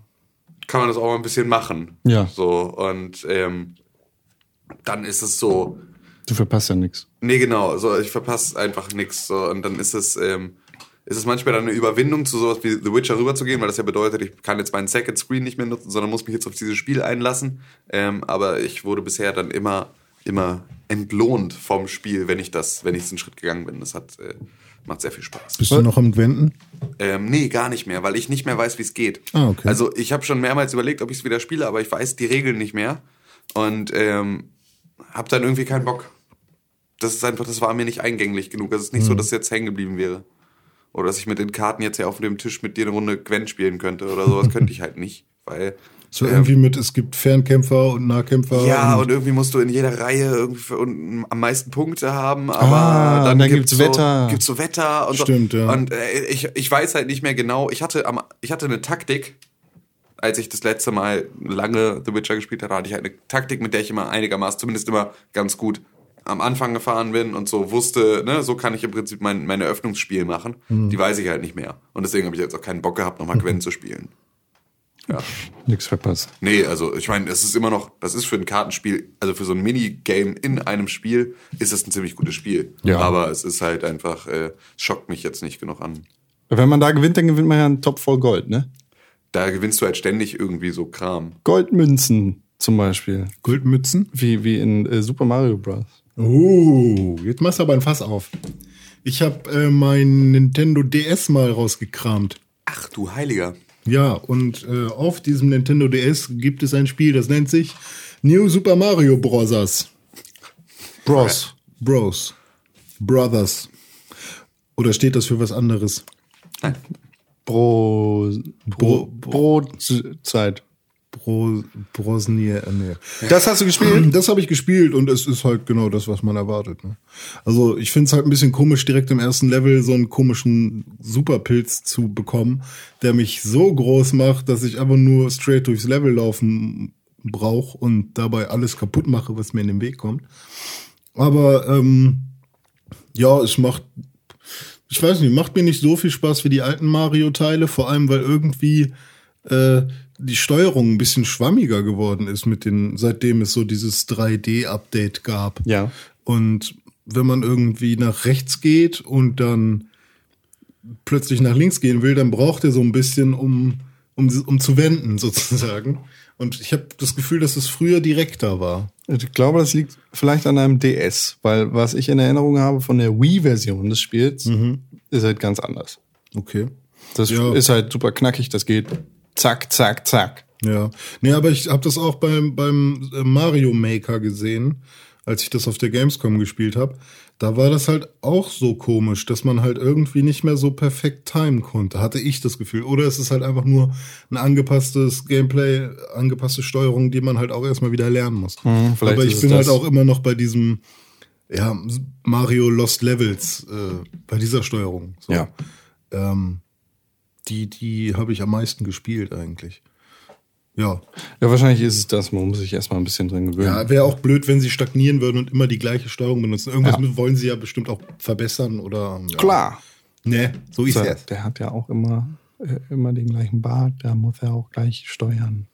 kann man das auch mal ein bisschen machen. Ja. So, und ähm, dann ist es so, Du verpasst ja nichts. Nee, genau. So, ich verpasse einfach nichts. So, und dann ist es, ähm, ist es manchmal dann eine Überwindung, zu sowas wie The Witcher rüberzugehen, weil das ja bedeutet, ich kann jetzt meinen Second Screen nicht mehr nutzen, sondern muss mich jetzt auf dieses Spiel einlassen. Ähm, aber ich wurde bisher dann immer, immer entlohnt vom Spiel, wenn ich das, wenn ich diesen Schritt gegangen bin. Das hat, äh, macht sehr viel Spaß. Bist du noch am Wenden? Ähm, nee, gar nicht mehr, weil ich nicht mehr weiß, wie es geht. Ah, okay. Also ich habe schon mehrmals überlegt, ob ich es wieder spiele, aber ich weiß die Regeln nicht mehr und ähm, habe dann irgendwie keinen Bock. Das ist einfach, das war mir nicht eingänglich genug. Es ist nicht Mhm. so, dass es jetzt hängen geblieben wäre. Oder dass ich mit den Karten jetzt hier auf dem Tisch mit dir eine Runde Gwen spielen könnte oder sowas könnte ich halt nicht, weil So irgendwie mit, es gibt Fernkämpfer und Nahkämpfer. ja, und, und irgendwie musst du in jeder Reihe irgendwie unten am meisten Punkte haben, aber Ah, dann, und dann gibt's, gibt's Wetter. So, gibt's so Wetter und Stimmt, so. ja. Und äh, ich, ich weiß halt nicht mehr genau. Ich hatte, am, ich hatte eine Taktik, als ich das letzte Mal lange The Witcher gespielt hatte, hatte ich halt eine Taktik, mit der ich immer einigermaßen, zumindest immer ganz gut am Anfang gefahren bin und so wusste, ne, so kann ich im Prinzip mein, mein Eröffnungsspiel machen. Mhm. Die weiß ich halt nicht mehr. Und deswegen habe ich jetzt auch keinen Bock gehabt, nochmal Gwen zu spielen. Ja. Nix verpasst. Nee, also ich meine, es ist immer noch, das ist für ein Kartenspiel, also für so ein Minigame in einem Spiel, ist es ein ziemlich gutes Spiel. Ja. Aber es ist halt einfach, äh, schockt mich jetzt nicht genug an. Wenn man da gewinnt, dann gewinnt man ja einen Topf voll Gold, ne? Da gewinnst du halt ständig irgendwie so Kram. Goldmünzen zum Beispiel. Goldmützen. Wie, wie in äh, Super Mario Bros. Oh, jetzt machst du aber ein Fass auf. Ich habe äh, mein Nintendo DS mal rausgekramt. Ach du Heiliger. Ja, und äh, auf diesem Nintendo DS gibt es ein Spiel, das nennt sich New Super Mario Bros. Bros. Bros. Brothers. Oder steht das für was anderes? Bro, Bro, Brotzeit. Bro, Brosnier, äh, nee. Das hast du gespielt? Das habe ich gespielt und es ist halt genau das, was man erwartet. Ne? Also ich finde es halt ein bisschen komisch, direkt im ersten Level so einen komischen Superpilz zu bekommen, der mich so groß macht, dass ich einfach nur straight durchs Level laufen brauche und dabei alles kaputt mache, was mir in den Weg kommt. Aber ähm, ja, es macht, ich weiß nicht, macht mir nicht so viel Spaß wie die alten Mario-Teile, vor allem weil irgendwie äh, die Steuerung ein bisschen schwammiger geworden ist mit den, seitdem es so dieses 3D-Update gab. Ja. Und wenn man irgendwie nach rechts geht und dann plötzlich nach links gehen will, dann braucht er so ein bisschen, um, um, um zu wenden, sozusagen. Und ich habe das Gefühl, dass es früher direkter war. Ich glaube, das liegt vielleicht an einem DS, weil was ich in Erinnerung habe von der Wii-Version des Spiels, ist halt ganz anders. Okay. Das Ja. ist halt super knackig, das geht zack, zack, zack. Ja. Nee, aber ich habe das auch beim, beim äh, Mario Maker gesehen, als ich das auf der Gamescom gespielt habe. Da war das halt auch so komisch, dass man halt irgendwie nicht mehr so perfekt timen konnte, hatte ich das Gefühl. Oder es ist halt einfach nur ein angepasstes Gameplay, angepasste Steuerung, die man halt auch erstmal wieder lernen muss. Vielleicht aber ich bin halt auch immer noch bei diesem ja, Mario Lost Levels, äh, bei dieser Steuerung. So. Ja. Ähm, die die habe ich am meisten gespielt eigentlich. Ja, Ja, wahrscheinlich ist es das. Man muss sich erstmal ein bisschen dran gewöhnen. ja, wäre auch blöd, wenn sie stagnieren würden und immer die gleiche Steuerung benutzen. Irgendwas Ja. wollen sie ja bestimmt auch verbessern oder. Ja. Klar. Ne, so ist es. der hat ja auch immer, äh, immer den gleichen Bart, da muss er auch gleich steuern.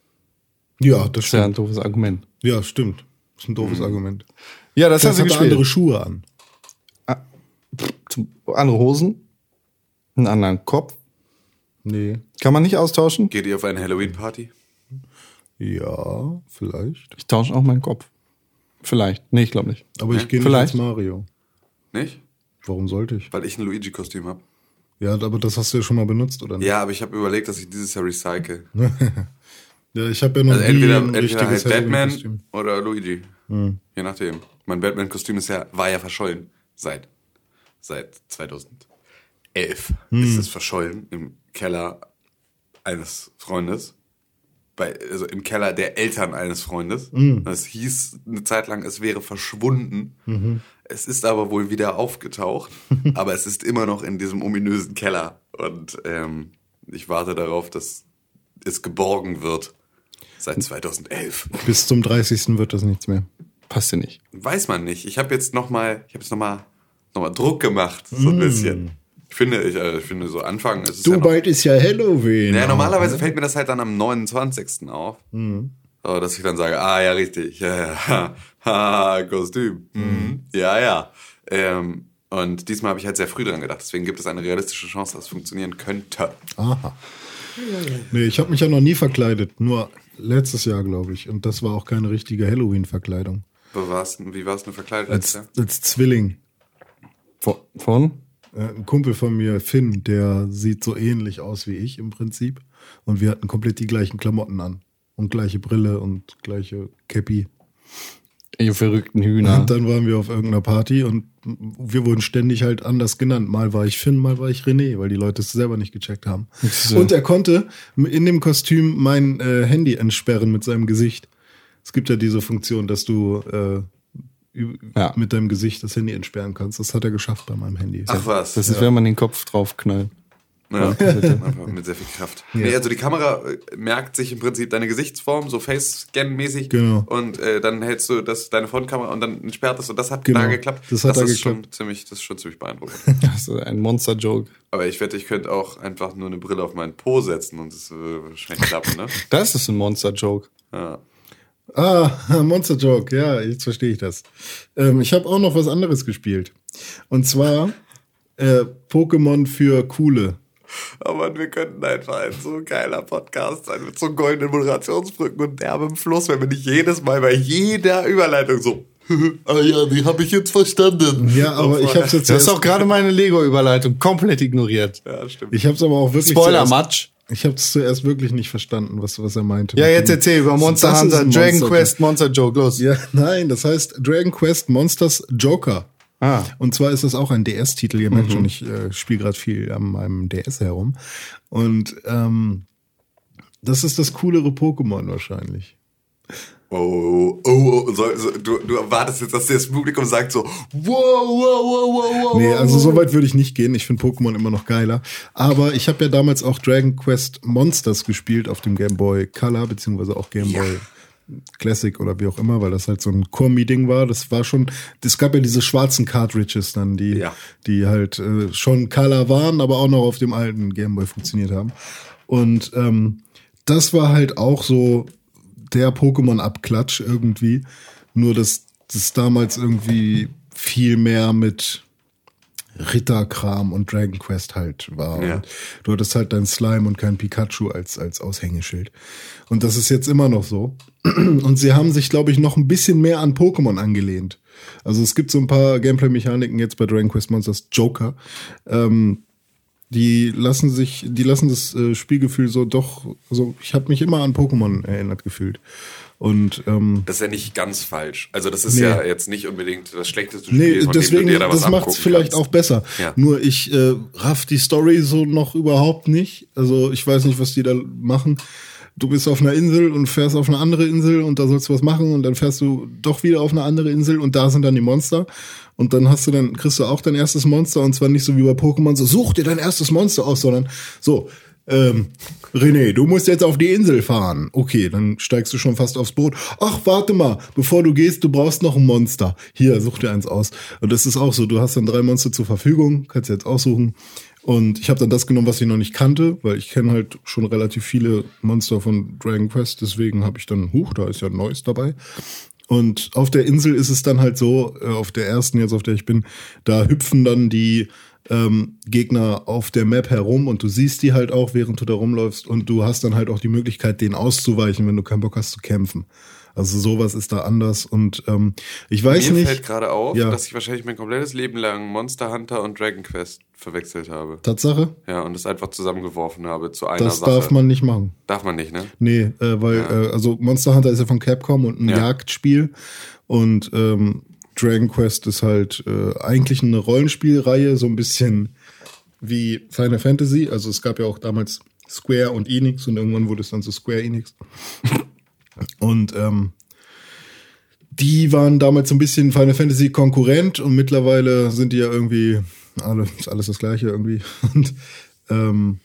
Ja, das Das ist ja ein stimmt. doofes Argument. Ja, stimmt. Das ist ein doofes Argument. Ja, das Das hast du hat gespielt. andere Schuhe an. Zum- andere Hosen, einen anderen Kopf. Nee. Kann man nicht austauschen? Geht ihr auf eine Halloween-Party? Ja, vielleicht. Ich tausche auch meinen Kopf. Vielleicht. Nee, ich glaube nicht. Aber ich gehe nicht Vielleicht. als Mario. Nicht? Warum sollte ich? Weil ich ein Luigi-Kostüm habe. Ja, aber das hast du ja schon mal benutzt, oder nicht? Ja, aber ich habe überlegt, dass ich dieses Jahr recycle. Ja, ich habe ja noch Also nie entweder, ein entweder richtiges halt Batman Halloween-Kostüm. Hm. oder Luigi. Je nachdem. Mein Batman-Kostüm ist ja, war ja verschollen. Seit, seit 2011 Hm. ist es verschollen im Keller eines Freundes. Bei, also im Keller der Eltern eines Freundes. Hm. Das hieß eine Zeit lang, es wäre verschwunden. Mhm. Es ist aber wohl wieder aufgetaucht. aber es ist immer noch in diesem ominösen Keller. Und ähm, ich warte darauf, dass es geborgen wird. Seit 2011. Bis zum 30. wird das nichts mehr. Passt dir nicht. Weiß man nicht. Ich habe jetzt noch mal, ich habe jetzt noch mal, noch mal Druck gemacht, so ein bisschen. Ich finde, ich, äh, ich finde so Anfang ist es ja noch, bald ist ja Halloween. ja, normalerweise ne? fällt mir das halt dann am 29. auf. Mhm. So, dass ich dann sage, ah ja, richtig, ja, ja, ha, ha, Kostüm. Mhm. Ja, ja. Ähm, Und diesmal habe ich halt sehr früh dran gedacht. Deswegen gibt es eine realistische Chance, dass es funktionieren könnte. Aha. Nee, ich habe mich ja noch nie verkleidet. Nur letztes Jahr, glaube ich. Und das war auch keine richtige Halloween-Verkleidung. Denn- wie warst du verkleidet Als, letztes Jahr? als Zwilling. Von? Äh, Ein Kumpel von mir, Finn, der sieht so ähnlich aus wie ich im Prinzip. Und wir hatten komplett die gleichen Klamotten an. Und gleiche Brille und gleiche Cappy. Ihr verrückten Hühner. Und dann waren wir auf irgendeiner Party und wir wurden ständig halt anders genannt. Mal war ich Finn, mal war ich René, weil die Leute es selber nicht gecheckt haben. So. Und er konnte in dem Kostüm mein äh, Handy entsperren mit seinem Gesicht. Es gibt ja diese Funktion, dass du äh, Ja. mit deinem Gesicht das Handy entsperren kannst. Das hat er geschafft bei meinem Handy. Ach was. Das ist, wenn man den Kopf draufknallt. Ja, einfach mit sehr viel Kraft. Nee, also die Kamera äh, merkt sich im Prinzip deine Gesichtsform, so Face-Scan-mäßig. Genau. Und äh, dann hältst du das, deine Frontkamera und dann sperrt es und das hat Genau. da geklappt. Das hat da ist geklappt. Schon ziemlich, das ist schon ziemlich beeindruckend. Das ist ein Monster-Joke. Aber ich wette, ich könnte auch einfach nur eine Brille auf meinen Po setzen und das würde wahrscheinlich klappen, ne? Das ist ein Monster-Joke. Ja. Ah, Monster Joke, ja, jetzt verstehe ich das. Ähm, ich habe auch noch was anderes gespielt. Und zwar äh, Pokémon für Coole. Aber wir könnten einfach ein so geiler Podcast sein mit so goldenen Moderationsbrücken und derbem Fluss, wenn wir nicht jedes Mal bei jeder Überleitung so. ah ja, die habe ich jetzt verstanden. Ja, aber ich habe es jetzt Du hast auch gerade meine Lego-Überleitung komplett ignoriert. Ja, stimmt. ich habe es aber auch wirklich Spoiler, zuerst, Matsch. Ich habe es zuerst wirklich nicht verstanden, was was er meinte. Ja, jetzt erzähl über Monster Das Hunter, Dragon Monster Quest, Monster Joke, los. Ja, nein, das heißt Dragon Quest Monsters Joker. Ah. Und zwar ist das auch ein DS-Titel. Ihr merkt schon, ich äh, spiele gerade viel an meinem DS herum. Und ähm, das ist das coolere Pokémon wahrscheinlich. Oh, oh, oh, so, so, du, du erwartest jetzt, dass das Publikum sagt so, wow, wow, wow, wow, wow. Nee, also so weit würde ich nicht gehen. Ich finde Pokémon immer noch geiler. Aber ich habe ja damals auch Dragon Quest Monsters gespielt auf dem Game Boy Color, beziehungsweise auch Game Boy Classic oder wie auch immer, weil das halt so ein Kombi-Ding war. Das war schon, es gab ja diese schwarzen Cartridges dann, die, Ja. die halt äh, schon Color waren, aber auch noch auf dem alten Game Boy funktioniert haben. Und ähm, das war halt auch so der Pokémon-Abklatsch irgendwie. Nur, dass das damals irgendwie viel mehr mit Ritterkram und Dragon Quest halt war. Ja. Und du hattest halt dein Slime und kein Pikachu als, als Aushängeschild. Und das ist jetzt immer noch so. Und sie haben sich, glaube ich, noch ein bisschen mehr an Pokémon angelehnt. Also es gibt so ein paar Gameplay-Mechaniken jetzt bei Dragon Quest Monsters Joker. Ähm, die lassen sich, die lassen das äh, Spielgefühl so doch, so ich habe mich immer an Pokémon erinnert gefühlt. Und ähm, Das ist ja nicht ganz falsch. Also das ist Nee. ja jetzt nicht unbedingt das schlechteste Spiel, Nee, von dem deswegen, du dir da was das macht's abgucken vielleicht kannst. auch besser. Ja. Nur ich äh, raff die Story so noch überhaupt nicht. Also ich weiß nicht, was die da machen. Du bist auf einer Insel und fährst auf eine andere Insel und da sollst du was machen und dann fährst du doch wieder auf eine andere Insel und da sind dann die Monster und dann hast du dann kriegst du auch dein erstes Monster und zwar nicht so wie bei Pokémon so such dir dein erstes Monster aus, sondern so ähm, René, du musst jetzt auf die Insel fahren. Okay, dann steigst du schon fast aufs Boot. Ach, warte mal, bevor du gehst, du brauchst noch ein Monster. Hier, such dir eins aus. Und das ist auch so, du hast dann drei Monster zur Verfügung, kannst jetzt aussuchen. Und ich habe dann das genommen, was ich noch nicht kannte, weil ich kenne halt schon relativ viele Monster von Dragon Quest. Deswegen habe ich dann, huch, da ist ja ein neues dabei. Und auf der Insel ist es dann halt so, äh, auf der ersten jetzt, auf der ich bin, da hüpfen dann die ähm, Gegner auf der Map herum und du siehst die halt auch, während du da rumläufst und du hast dann halt auch die Möglichkeit, denen auszuweichen, wenn du keinen Bock hast zu kämpfen. Also sowas ist da anders und ähm, ich weiß Mir nicht. fällt gerade auf, Ja. dass ich wahrscheinlich mein komplettes Leben lang Monster Hunter und Dragon Quest verwechselt habe. Tatsache, Ja, und es einfach zusammengeworfen habe zu einer das Sache. darf man nicht machen. Darf man nicht, ne? Nee, äh, weil Ja. äh, also Monster Hunter ist ja von Capcom und ein Ja. Jagdspiel und ähm, Dragon Quest ist halt äh, eigentlich eine Rollenspielreihe, so ein bisschen wie Final Fantasy. Also es gab ja auch damals Square und Enix und irgendwann wurde es dann zu Square Enix. Und ähm, die waren damals so ein bisschen Final Fantasy Konkurrent und mittlerweile sind die ja irgendwie alle, ist alles das gleiche irgendwie. Und ähm,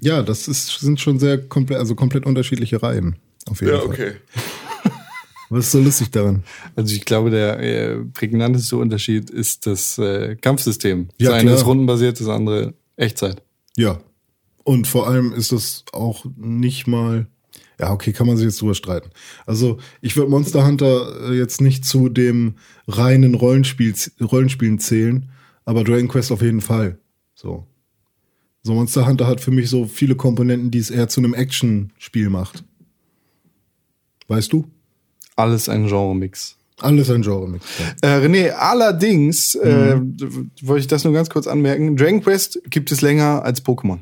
ja, das ist, sind schon sehr komplett, also komplett unterschiedliche Reihen. Auf jeden Fall. Was ist so lustig daran? Also ich glaube, der äh, prägnanteste Unterschied ist das äh, Kampfsystem. Ja, das eine klar. ist rundenbasiert, das andere Echtzeit. Ja. Und vor allem ist das auch nicht mal. Ja, okay, kann man sich jetzt drüber streiten. Also, ich würde Monster Hunter äh, jetzt nicht zu dem reinen Rollenspiel, Rollenspielen zählen. Aber Dragon Quest auf jeden Fall. So. So Monster Hunter hat für mich so viele Komponenten, die es eher zu einem Action-Spiel macht. Weißt du? Alles ein Genre-Mix. Alles ein Genre-Mix. Ja. Äh, René, allerdings äh, wollte ich das nur ganz kurz anmerken. Dragon Quest gibt es länger als Pokémon.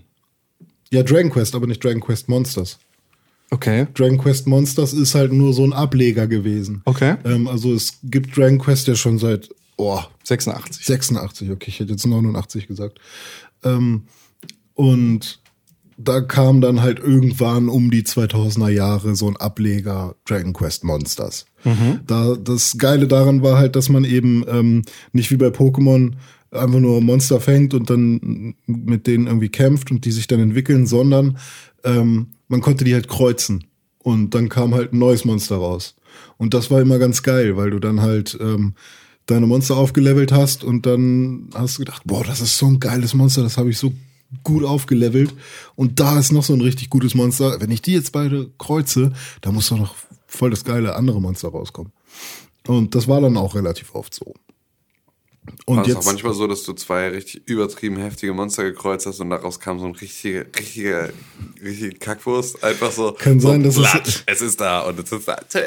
ja, Dragon Quest, aber nicht Dragon Quest Monsters. Okay. Dragon Quest Monsters ist halt nur so ein Ableger gewesen. Okay. Ähm, also es gibt Dragon Quest ja schon seit oh, 86. 86, okay, ich hätte jetzt 89 gesagt. Ähm, und da kam dann halt irgendwann um die 2000er Jahre so ein Ableger Dragon Quest Monsters. Da, das Geile daran war halt, dass man eben ähm, nicht wie bei Pokémon einfach nur Monster fängt und dann mit denen irgendwie kämpft und die sich dann entwickeln, sondern ähm, man konnte die halt kreuzen. Und dann kam halt ein neues Monster raus. Und das war immer ganz geil, weil du dann halt ähm, deine Monster aufgelevelt hast und dann hast du gedacht, boah, das ist so ein geiles Monster, das habe ich so gut aufgelevelt. Und da ist noch so ein richtig gutes Monster. Wenn ich die jetzt beide kreuze, da muss doch noch voll das geile andere Monster rauskommen. Und das war dann auch relativ oft so. Und War es auch jetzt, manchmal so, dass du zwei richtig übertrieben heftige Monster gekreuzt hast und daraus kam so ein richtiger, richtiger, richtige Kackwurst. Einfach so. Kann sein, so, dass es- es ist da und es ist da. Töte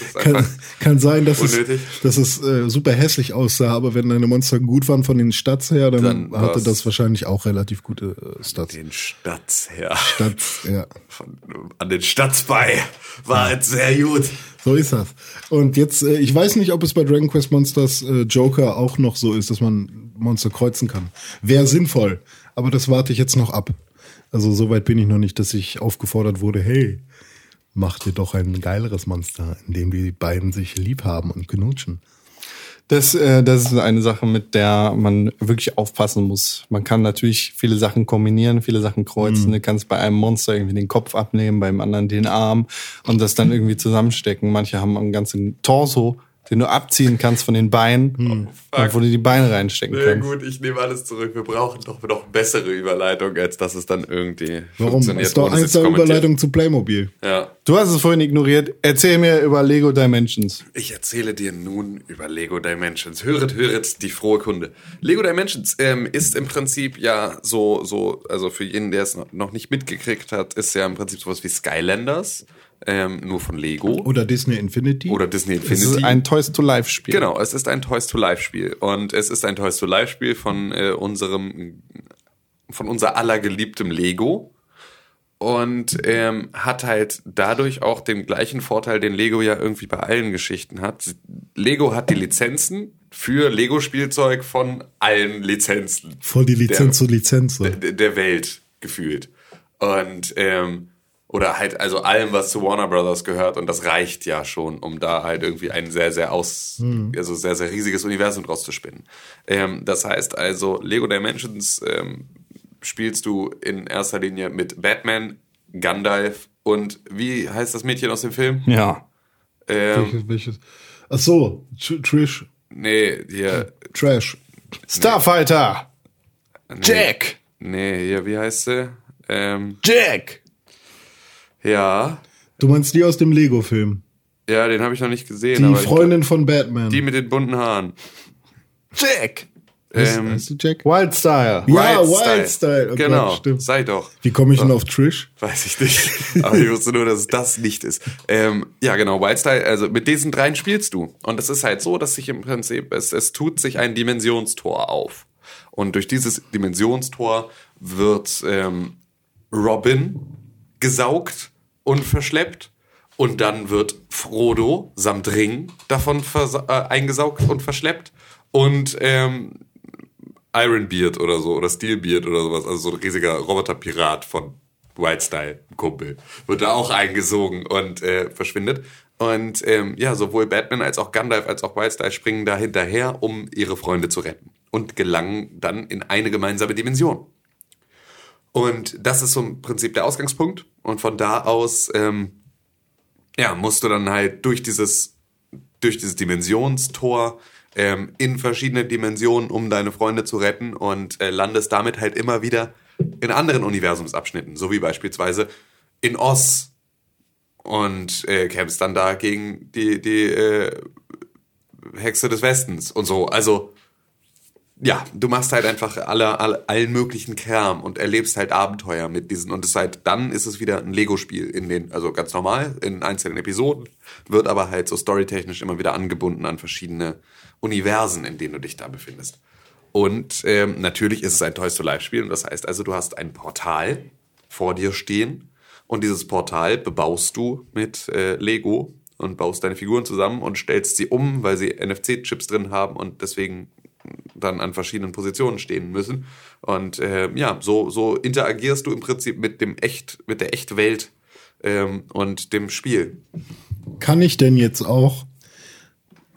ist kann, kann sein, dass unnötig. es, dass es äh, super hässlich aussah, aber wenn deine Monster gut waren von den Stats her, dann, Dann hatte das wahrscheinlich auch relativ gute äh, Stats. den Stats her. Stats, ja. Von, an den Stats bei. War es sehr gut. So ist das. Und jetzt, äh, ich weiß nicht, ob es bei Dragon Quest Monsters äh, Joker auch noch so ist, dass man Monster kreuzen kann. Wäre sinnvoll, aber das warte ich jetzt noch ab. Also so weit bin ich noch nicht, dass ich aufgefordert wurde, hey, mach dir doch ein geileres Monster, in dem die beiden sich lieb haben und knutschen. Das, äh, das ist eine Sache, mit der man wirklich aufpassen muss. Man kann natürlich viele Sachen kombinieren, viele Sachen kreuzen. Du kannst bei einem Monster irgendwie den Kopf abnehmen, beim anderen den Arm und das dann irgendwie zusammenstecken. Manche haben einen ganzen Torso, den du abziehen kannst von den Beinen und wo du die Beine reinstecken Na kannst. gut, ich nehme alles zurück. Wir brauchen doch noch bessere Überleitung, als dass es dann irgendwie Warum? funktioniert. Ist doch eins der. Überleitung zu Playmobil. Ja. Du hast es vorhin ignoriert. Erzähl mir über Lego Dimensions. Ich erzähle dir nun über Lego Dimensions. Höret, höret, die frohe Kunde. Lego Dimensions ähm, ist im Prinzip ja so, so, also für jeden, der es noch- noch nicht mitgekriegt hat, ist ja im Prinzip sowas wie Skylanders, ähm, nur von Lego. Oder Disney Infinity. Oder Disney Es Infinity. ist ein Toys to Life Spiel. Genau, es ist ein Toys to Life Spiel und es ist ein Toys to Life Spiel von äh, unserem von unser aller geliebtem Lego und ähm, hat halt dadurch auch den gleichen Vorteil, den Lego ja irgendwie bei allen Geschichten hat. Lego hat die Lizenzen für Lego Spielzeug von allen Lizenzen Voll die Lizenz der, zu Lizenz. Der, der Welt gefühlt und ähm, oder halt also allem, was zu Warner Brothers gehört und das reicht ja schon, um da halt irgendwie ein sehr, sehr aus, also sehr, sehr riesiges Universum draus zu spinnen. Ähm, das heißt also, Lego Dimensions ähm, spielst du in erster Linie mit Batman, Gandalf und wie heißt das Mädchen aus dem Film? Ja. Ähm, Welches, welches? Ach so, Tr- Trish, nee, hier. Trash. Starfighter. Nee, Jack. Nee, hier, wie heißt sie? Ähm, Jack. Ja. Du meinst die aus dem Lego-Film? Ja, den habe ich noch nicht gesehen. Die Freundin von Batman. die mit den bunten Haaren. Jack. Heißt- Ähm, heißt du Jack? Wildstyle. Ja, Wildstyle. Oh genau, stimmt. sei doch. Wie komme ich denn auf Trish? Weiß ich nicht. Aber ich wusste nur, dass es das nicht ist. Ähm, ja, genau, Wildstyle, also mit diesen dreien spielst du. Und es ist halt so, dass sich im Prinzip, es, es tut sich ein Dimensionstor auf. Und durch dieses Dimensionstor wird ähm, Robin gesaugt und verschleppt. Und dann wird Frodo samt Ring davon äh, eingesaugt und verschleppt. Und ähm, Ironbeard oder so oder Steelbeard oder sowas, also so ein riesiger Roboterpirat von Wildstyle, Kumpel, wird da auch eingesogen und äh, verschwindet. Und ähm, ja, sowohl Batman als auch Gandalf als auch Wildstyle springen da hinterher, um ihre Freunde zu retten und gelangen dann in eine gemeinsame Dimension. Und das ist so im Prinzip der Ausgangspunkt. Und von da aus, ähm, ja, musst du dann halt durch dieses, durch dieses Dimensionstor ähm, in verschiedene Dimensionen, um deine Freunde zu retten und äh, landest damit halt immer wieder in anderen Universumsabschnitten, so wie beispielsweise in Oz und äh, kämpfst dann da gegen die, die äh, Hexe des Westens und so. Also ja, du machst halt einfach alle, alle, allen möglichen Kram und erlebst halt Abenteuer mit diesen. Und es halt, dann ist es wieder ein Lego-Spiel in den, also ganz normal, in einzelnen Episoden, wird aber halt so storytechnisch immer wieder angebunden an verschiedene Universen, in denen du dich da befindest. Und ähm, natürlich ist es ein Toys to Life-Spiel. Und das heißt also, du hast ein Portal vor dir stehen. Und dieses Portal bebaust du mit äh, Lego und baust deine Figuren zusammen und stellst sie um, weil sie NFC-Chips drin haben und deswegen dann an verschiedenen Positionen stehen müssen. Und äh, ja, so, so interagierst du im Prinzip mit dem Echt, mit der Echtwelt ähm, und dem Spiel. Kann ich denn jetzt auch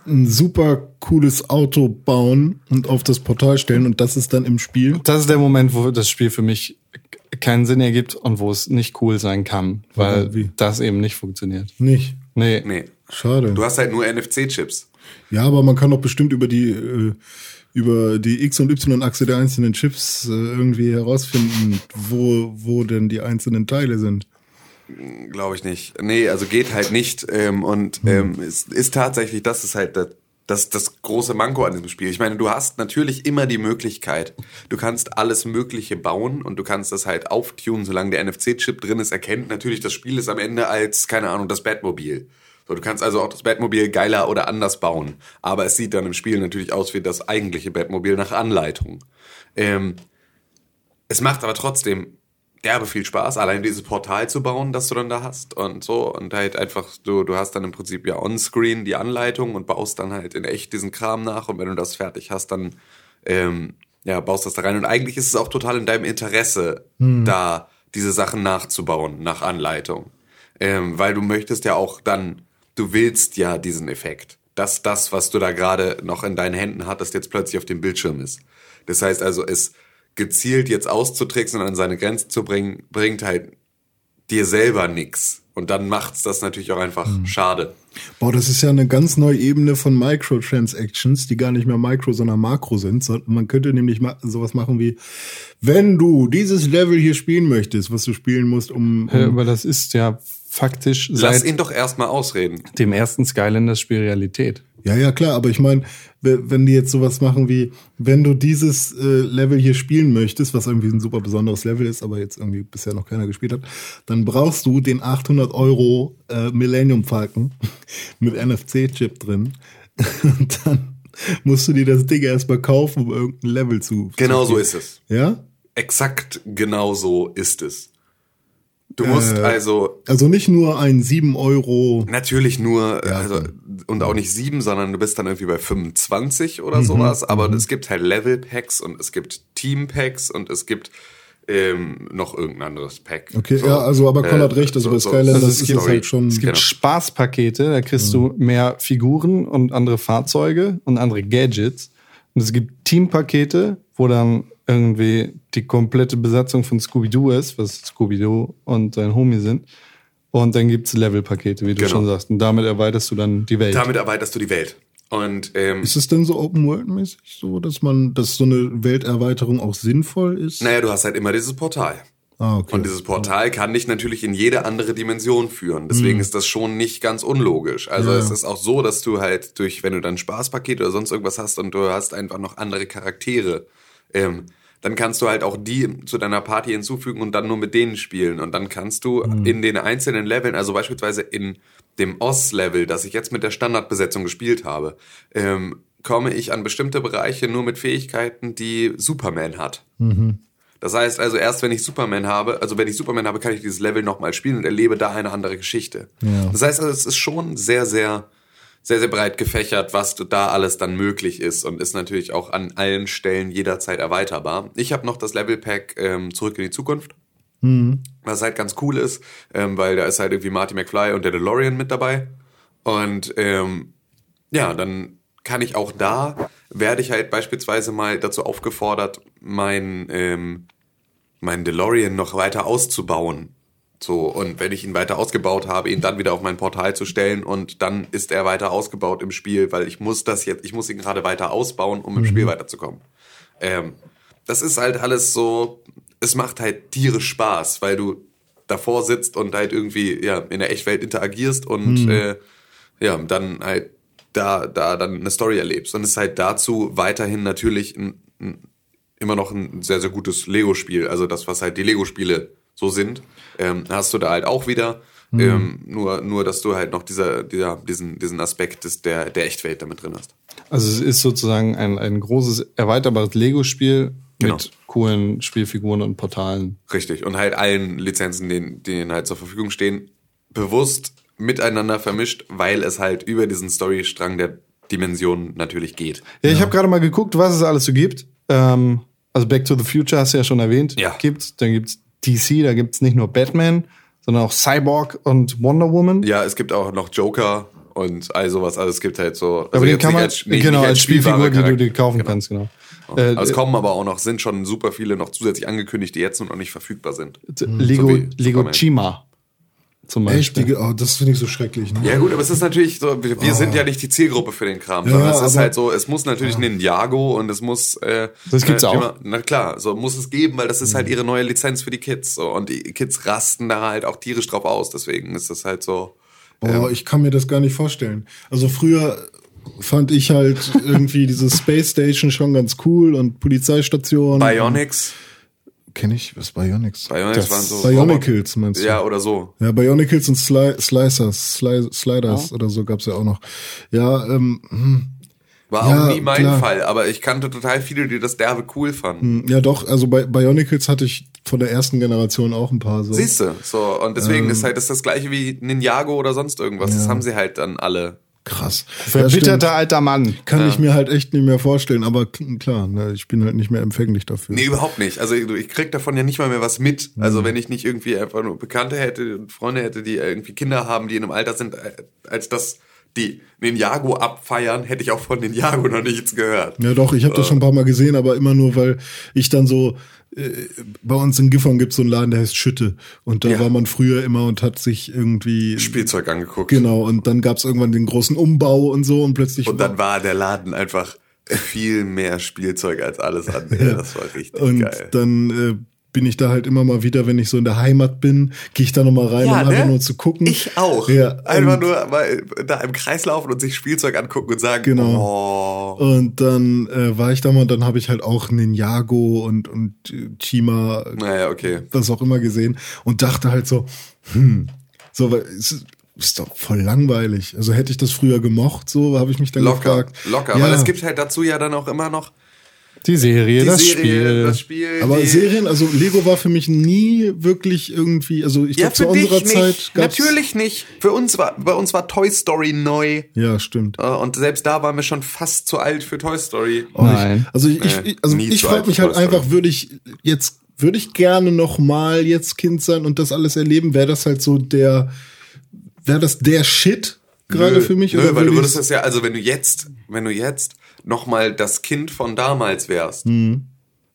ein super cooles Auto bauen und auf das Portal stellen und das ist dann im Spiel? Das ist der Moment, wo das Spiel für mich keinen Sinn ergibt und wo es nicht cool sein kann, weil? Wie? das eben nicht funktioniert. Nicht. Nee. Nee. Schade. Du hast halt nur NFC-Chips. Ja, aber man kann doch bestimmt über die äh, über die X- und Y-Achse der einzelnen Chips äh, irgendwie herausfinden, wo, wo denn die einzelnen Teile sind. Glaube ich nicht. Nee, also geht halt nicht. Ähm, und ähm, es ist tatsächlich, das ist halt das, das, das große Manko an diesem Spiel. Ich meine, du hast natürlich immer die Möglichkeit, du kannst alles Mögliche bauen und du kannst das halt auftunen, solange der NFC-Chip drin ist, erkennt natürlich das Spiel ist am Ende als, keine Ahnung, das Batmobil. So, du kannst also auch das Batmobil geiler oder anders bauen. Aber es sieht dann im Spiel natürlich aus wie das eigentliche Batmobil nach Anleitung. Ähm, es macht aber trotzdem derbe viel Spaß, allein dieses Portal zu bauen, das du dann da hast und so. Und halt einfach du du hast dann im Prinzip ja onscreen die Anleitung und baust dann halt in echt diesen Kram nach. Und wenn du das fertig hast, dann ähm, ja baust das da rein. Und eigentlich ist es auch total in deinem Interesse, da diese Sachen nachzubauen nach Anleitung, ähm, weil du möchtest ja auch dann du willst ja diesen Effekt, dass das, was du da gerade noch in deinen Händen hattest, jetzt plötzlich auf dem Bildschirm ist. Das heißt also, es gezielt jetzt auszutricksen und an seine Grenzen zu bringen, bringt halt dir selber nix. Und dann macht's das natürlich auch einfach schade. Boah, das ist ja eine ganz neue Ebene von Microtransactions, die gar nicht mehr Micro, sondern Makro sind. Man könnte nämlich sowas machen wie, wenn du dieses Level hier spielen möchtest, was du spielen musst, um, um Aber das ist ja faktisch Lass seit ihn doch erstmal ausreden. dem ersten Skylanders Spiel Realität. Ja, ja, klar, aber ich meine, wenn die jetzt sowas machen wie, wenn du dieses äh, Level hier spielen möchtest, was irgendwie ein super besonderes Level ist, aber jetzt irgendwie bisher noch keiner gespielt hat, dann brauchst du den 800 Euro äh, Millennium Falcon mit NFC-Chip drin. Und dann musst du dir das Ding erstmal kaufen, um irgendein Level zu. Genau zu so ist es. Ja? Exakt genau so ist es. Du musst Äh. also Also nicht nur ein 7 Euro. natürlich nur, Ja, also, und auch nicht sieben, sondern du bist dann irgendwie bei 25 Mhm, oder sowas. Aber es gibt halt Level-Packs und es gibt Team-Packs und es gibt ähm, noch irgendein anderes Pack. Okay, ja, also aber Conrad recht, also bei Skylanders Also ist es gibt, es halt schon. es gibt Genau. Spaßpakete, da kriegst du mehr Figuren und andere Fahrzeuge und andere Gadgets. Und es gibt Teampakete, wo dann irgendwie die komplette Besatzung von Scooby-Doo ist, was Scooby-Doo und sein Homie sind. Und dann gibt's Levelpakete, wie du Genau. schon sagst. Und damit erweiterst du dann die Welt. Damit erweiterst du die Welt. Und ähm, Ist es denn so Open World mäßig so, dass man, dass so eine Welterweiterung auch sinnvoll ist? naja, du hast halt immer dieses Portal. Ah, okay. Und dieses Portal kann dich natürlich in jede andere Dimension führen. Deswegen ist das schon nicht ganz unlogisch. Also Ja. es ist auch so, dass du halt durch, wenn du dann ein Spaßpaket oder sonst irgendwas hast und du hast einfach noch andere Charaktere, ähm, dann kannst du halt auch die zu deiner Party hinzufügen und dann nur mit denen spielen. Und dann kannst du in den einzelnen Leveln, also beispielsweise in dem Oz-Level, das ich jetzt mit der Standardbesetzung gespielt habe, ähm, komme ich an bestimmte Bereiche nur mit Fähigkeiten, die Superman hat. Das heißt also, erst wenn ich Superman habe, also wenn ich Superman habe, kann ich dieses Level nochmal spielen und erlebe da eine andere Geschichte. Ja. Das heißt also, es ist schon sehr, sehr, sehr, sehr breit gefächert, was da alles dann möglich ist und ist natürlich auch an allen Stellen jederzeit erweiterbar. Ich habe noch das Level Pack ähm, Zurück in die Zukunft. Was halt ganz cool ist, ähm, weil da ist halt irgendwie Marty McFly und der DeLorean mit dabei. Und ähm, ja, dann kann ich auch da, werde ich halt beispielsweise mal dazu aufgefordert, mein, ähm, mein DeLorean noch weiter auszubauen. So, und wenn ich ihn weiter ausgebaut habe, ihn dann wieder auf mein Portal zu stellen und dann ist er weiter ausgebaut im Spiel, weil ich muss das jetzt, ich muss ihn gerade weiter ausbauen, um im Spiel weiterzukommen. Ähm, das ist halt alles so, es macht halt tierisch Spaß, weil du davor sitzt und halt irgendwie ja in der Echtwelt interagierst und äh, ja dann halt da da dann eine Story erlebst und es ist halt dazu weiterhin natürlich ein ein, immer noch ein sehr, sehr gutes Lego-Spiel. Also das, was halt die Lego-Spiele so sind, ähm, hast du da halt auch wieder. Mhm. Ähm, nur, nur, dass du halt noch dieser, dieser, diesen, diesen Aspekt des, der, der Echtwelt damit drin hast. Also es ist sozusagen ein, ein großes erweiterbares Lego-Spiel Genau. mit coolen Spielfiguren und Portalen. Richtig. Und halt allen Lizenzen, denen, denen halt zur Verfügung stehen, bewusst miteinander vermischt, weil es halt über diesen Storystrang der Dimension natürlich geht. Ja, ich habe gerade mal geguckt, was es alles so gibt. Ähm, also Back to the Future hast du ja schon erwähnt. Ja. Gibt's. Dann gibt's DC, da gibt's nicht nur Batman, sondern auch Cyborg und Wonder Woman. Ja, es gibt auch noch Joker und all sowas. Also es gibt halt so. Also Aber den kann man, als- nicht- genau, nicht als Spielfigur, die du dir kaufen Genau. kannst, genau. Aber Äh, es kommen aber auch noch, sind schon super viele noch zusätzlich angekündigt, die jetzt noch nicht verfügbar sind. Lego, so Lego. Chima zum Beispiel. Echt? Die, oh, das finde ich so schrecklich. Ne? Ja gut, aber es ist natürlich so, wir, wir sind ja nicht die Zielgruppe für den Kram, Ja, sondern es ist aber- halt so, es muss natürlich Ninjago und es muss äh, Das gibt's äh, auch. Na klar, so muss es geben, weil das ist halt ihre neue Lizenz für die Kids so und die Kids rasten da halt auch tierisch drauf aus, deswegen ist das halt so Boah, ich kann mir das gar nicht vorstellen. Also früher fand ich halt irgendwie diese Space Station schon ganz cool und Polizeistation. Bionics, Kenne ich, was Bionics? Bionics Das- waren so Bionicles meinst du? Ja, oder so. Ja, Bionicles und Sli Slicers, Sli Sliders oder so gab's ja auch noch. Ja, ähm, hm, War Ja, auch nie mein klar. Fall, aber ich kannte total viele, die das derbe cool fanden. ja doch, also bei Bionicles hatte ich von der ersten Generation auch ein paar so. Siehst du, so und deswegen Ähm. ist halt das, das gleiche wie Ninjago oder sonst irgendwas. Das Ja. haben sie halt dann alle. Krass. Ja, Verbitterter alter Mann. Kann ich mir halt echt nicht mehr vorstellen, aber klar, ne, ich bin halt nicht mehr empfänglich dafür. Nee, überhaupt nicht. Also ich, krieg davon ja nicht mal mehr was mit. Mhm. Also wenn ich nicht irgendwie einfach nur Bekannte hätte und Freunde hätte, die irgendwie Kinder haben, die in einem Alter sind, äh, als dass die Ninjago abfeiern, hätte ich auch von Ninjago noch nichts gehört. Ja, doch, ich habe das schon ein paar Mal gesehen, aber immer nur, weil ich dann so, äh, bei uns in Gifhorn gibt's so einen Laden, der heißt Schütte. Und da Ja. war man früher immer und hat sich irgendwie. Spielzeug angeguckt. Genau, und dann gab's irgendwann den großen Umbau und so und plötzlich. Und dann war der Laden einfach viel mehr Spielzeug als alles andere. Das war richtig und geil. dann äh, bin ich da halt immer mal wieder, wenn ich so in der Heimat bin, gehe ich da nochmal rein, um einfach nur zu gucken. Ich auch. Ja, Einfach nur mal da im Kreis laufen und sich Spielzeug angucken und sagen, Genau. oh. Und dann äh, war ich da mal und dann habe ich halt auch Ninjago und, und äh, Chima, Naja, okay. was auch immer gesehen und dachte halt so, hm, so, weil es ist, ist doch voll langweilig. Also hätte ich das früher gemocht, so habe ich mich dann Locker, gefragt. locker. Ja, Weil es gibt halt dazu ja dann auch immer noch Die Serie, die das Serie, Spiel. das Spiel. aber Serien, also Lego war für mich nie wirklich irgendwie, also ich ja, glaube zu unserer dich Zeit nicht. gab's, Natürlich nicht. Für uns war, bei uns war Toy Story neu. Ja, stimmt. Äh, Und selbst da waren wir schon fast zu alt für Toy Story. Oh, Nein. Ich, also ich, Nee, ich, also ich frage mich halt einfach, würde ich jetzt, würde ich gerne noch mal jetzt Kind sein und das alles erleben? Wäre das halt so der, wäre das der Shit gerade Nö, für mich? Nö, oder weil du würde würdest das ja, also wenn du jetzt, wenn du jetzt noch mal das Kind von damals wärst, Mhm.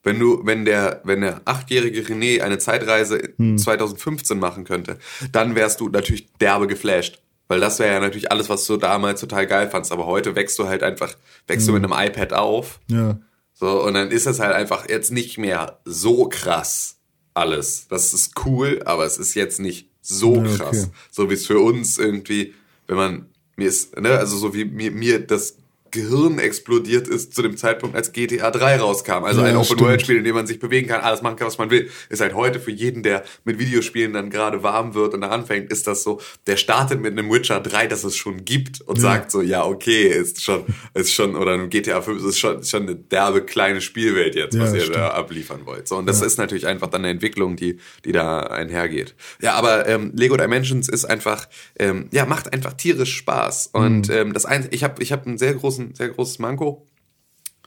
wenn du, wenn der, wenn der achtjährige René eine Zeitreise Mhm. in 2015 machen könnte, dann wärst du natürlich derbe geflasht. Weil das wäre ja natürlich alles, was du damals total geil fandst. Aber heute wächst du halt einfach, wächst Mhm. du mit einem iPad auf. ja. So, und dann ist es halt einfach jetzt nicht mehr so krass alles. Das ist cool, aber es ist jetzt nicht so Ja, okay. krass. So wie es für uns irgendwie, wenn man, mir ist, ne, also so wie mir, mir das Gehirn explodiert ist zu dem Zeitpunkt, als GTA 3 rauskam. Also Ja, ein. Open-World-Spiel, in dem man sich bewegen kann, alles machen kann, was man will. Ist halt heute für jeden, der mit Videospielen dann gerade warm wird und da anfängt, ist das so, der startet mit einem Witcher 3, das es schon gibt und sagt so, ja, okay, ist schon, ist schon, oder ein GTA 5 ist schon, ist schon eine derbe kleine Spielwelt jetzt, was Ja, ihr stimmt. da abliefern wollt. So, und das ist natürlich einfach dann eine Entwicklung, die, die da einhergeht. Ja, aber ähm, Lego Dimensions ist einfach, ähm, ja, macht einfach tierisch Spaß. Und Mhm. ähm, das ein, ich habe ich hab einen sehr großen, sehr großes Manko.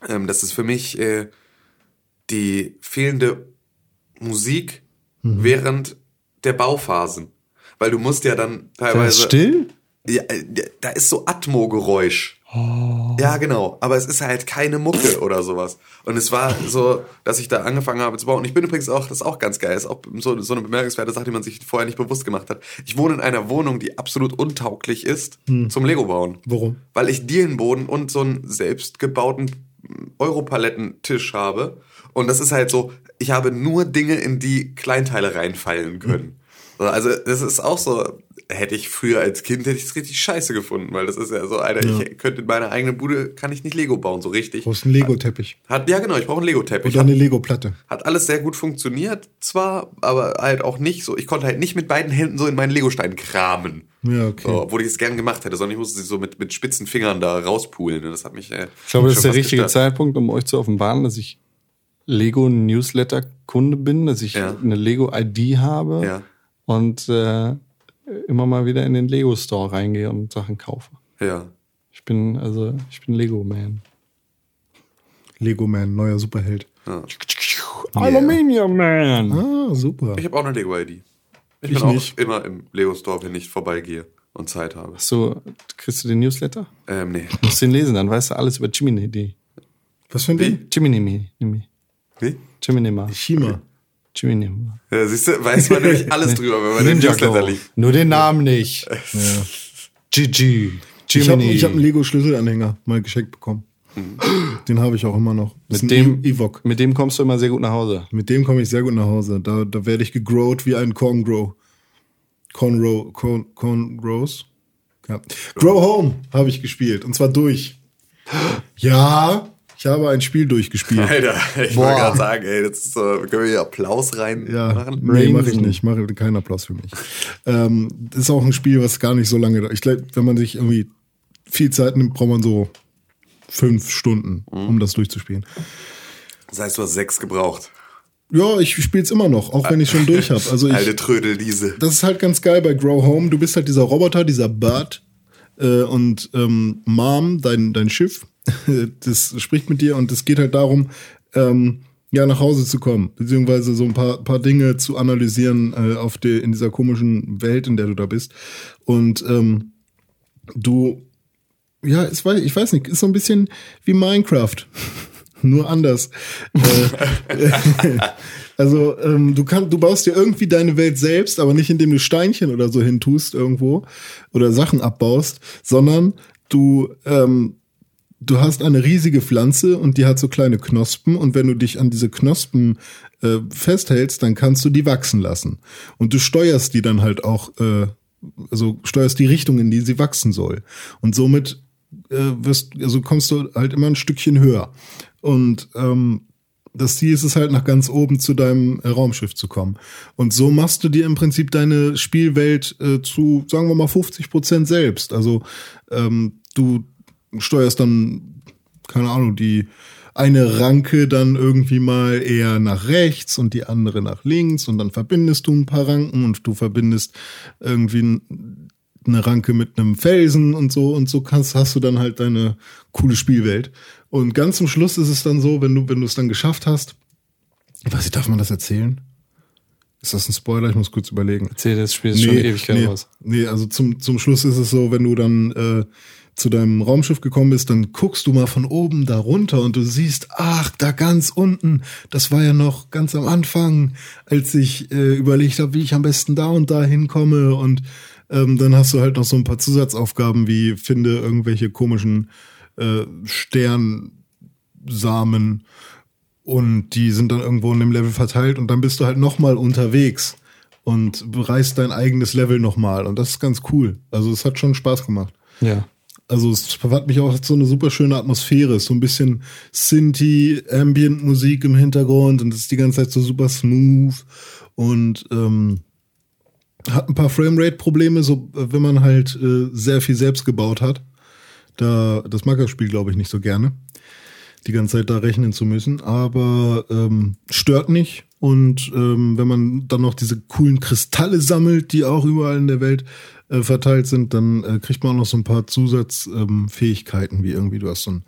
Ähm, das ist für mich äh, die fehlende Musik Mhm. während der Bauphasen. Weil du musst ja dann teilweise. das still? Ja, äh, da ist so Atmo-Geräusch. Oh. Ja, genau. Aber es ist halt keine Mucke oder sowas. Und es war so, dass ich da angefangen habe zu bauen. Und ich bin übrigens auch, das ist auch ganz geil, ist auch so, so eine bemerkenswerte Sache, die man sich vorher nicht bewusst gemacht hat. Ich wohne in einer Wohnung, die absolut untauglich ist zum Lego-Bauen. Warum? Weil ich Dielenboden und so einen selbstgebauten Europalettentisch habe. Und das ist halt so, ich habe nur Dinge, in die Kleinteile reinfallen können. So, Also das ist auch so, hätte ich früher als Kind hätte ich es richtig scheiße gefunden, weil das ist ja so, Alter, Ja. ich könnte in meiner eigenen Bude kann ich nicht Lego bauen, so richtig. Du brauchst einen Lego-Teppich. Hat, ja, genau, ich brauche einen Lego-Teppich. Oder eine Lego-Platte. Hat alles sehr gut funktioniert, zwar, aber halt auch nicht so. Ich konnte halt nicht mit beiden Händen so in meinen Legostein kramen. Ja, okay. So, obwohl ich es gern gemacht hätte, sondern ich musste sie so mit, mit spitzen Fingern da rauspulen. Das hat mich. Äh, Ich glaube, das ist der richtige gestört. Zeitpunkt, um euch zu offenbaren, dass ich Lego-Newsletter-Kunde bin, dass ich Ja. eine Lego-ID habe Ja. und äh, immer mal wieder in den Lego-Store reingehe und Sachen kaufe. Ja. Ich bin, also, ich bin Lego-Man. Lego-Man, neuer Superheld. Aluminium-Man! Ah, super. Ich habe auch eine Lego-ID. Ich, Ich bin auch nicht. immer im Lego-Store, wenn ich vorbeigehe und Zeit habe. So, kriegst du den Newsletter? Ähm, nee. Musst den lesen, dann weißt du alles über Jiminy. Was für ein Ding? Jiminy. Wie? Jiminy. Shima. Jiminy. Ja, siehst du, weiß man nämlich alles drüber, wenn man den Newsletter Go. liest. Nur den Namen nicht. Ja. GG. Ich habe Jiminy. ich hab einen Lego-Schlüsselanhänger mal geschenkt bekommen. Den habe ich auch immer noch. Das mit dem, E- Evoque. mit dem kommst du immer sehr gut nach Hause. Mit dem komme ich sehr gut nach Hause. Da, da werde ich gegrowt wie ein Corngrow. Cornrow, Corn, Cornrows? Ja. Grow Home habe ich gespielt. Und zwar durch. Ja, ich habe ein Spiel durchgespielt. Alter, ich Boah. wollte gerade sagen, ey, das ist so, können wir hier Applaus rein Ja, machen? nee, mache ich nicht. Mache keinen Applaus für mich. ähm, das ist auch ein Spiel, was gar nicht so lange dauert. Ich glaube, wenn man sich irgendwie viel Zeit nimmt, braucht man so fünf Stunden, Mhm. um das durchzuspielen. Das heißt, du hast sechs gebraucht. Ja, ich spiele es immer noch, auch wenn ich schon durch habe. Also ich, Alte Trödel, diese. das ist halt ganz geil bei Grow Home. Du bist halt dieser Roboter, dieser Bird äh, und ähm, Mom, dein, dein Schiff, das spricht mit dir und es geht halt darum, ähm, ja, nach Hause zu kommen, beziehungsweise so ein paar, paar Dinge zu analysieren äh, auf die, in dieser komischen Welt, in der du da bist. Und ähm, du, ja, es weiß, ich weiß nicht, ist so ein bisschen wie Minecraft. Nur anders. äh, also ähm, du kannst, du baust dir irgendwie deine Welt selbst, aber nicht indem du Steinchen oder so hintust irgendwo oder Sachen abbaust, sondern du ähm, du hast eine riesige Pflanze und die hat so kleine Knospen und wenn du dich an diese Knospen äh, festhältst, dann kannst du die wachsen lassen und du steuerst die dann halt auch, äh, also steuerst die Richtung, in die sie wachsen soll und somit äh, wirst, also kommst du halt immer ein Stückchen höher und ähm, das Ziel ist es halt nach ganz oben zu deinem äh, Raumschiff zu kommen. Und so machst du dir im Prinzip deine Spielwelt äh, zu, sagen wir mal, 50 Prozent selbst. Also ähm, du steuerst dann, keine Ahnung, die eine Ranke dann irgendwie mal eher nach rechts und die andere nach links und dann verbindest du ein paar Ranken und du verbindest irgendwie ein- eine Ranke mit einem Felsen und so und so kannst, hast du dann halt deine coole Spielwelt. Und ganz zum Schluss ist es dann so, wenn du, wenn du es dann geschafft hast, ich weiß nicht, darf man das erzählen? Ist das ein Spoiler? Ich muss kurz überlegen. Erzähl, das Spiel ist schon Ewigkeit nee, raus. Nee, also zum, zum Schluss ist es so, wenn du dann äh, zu deinem Raumschiff gekommen bist, dann guckst du mal von oben da runter und du siehst, ach, da ganz unten, das war ja noch ganz am Anfang, als ich äh, überlegt habe, wie ich am besten da und da hinkomme und ähm, dann hast du halt noch so ein paar Zusatzaufgaben wie finde irgendwelche komischen äh, Sternsamen und die sind dann irgendwo in dem Level verteilt und dann bist du halt nochmal unterwegs und bereist dein eigenes Level nochmal und das ist ganz cool. Also es hat schon Spaß gemacht. Ja. Also es hat mich auch so eine super schöne Atmosphäre, ist so ein bisschen Sinti, Ambient Musik im Hintergrund und es ist die ganze Zeit so super smooth und ähm, hat ein paar Framerate-Probleme, so äh, wenn man halt äh, sehr viel selbst gebaut hat. Da das mag das Spiel glaube ich nicht so gerne, die ganze Zeit da rechnen zu müssen, aber ähm, stört nicht. Und ähm, wenn man dann noch diese coolen Kristalle sammelt, die auch überall in der Welt äh, verteilt sind, dann äh, kriegt man auch noch so ein paar Zusatzfähigkeiten, ähm, wie irgendwie du hast so einen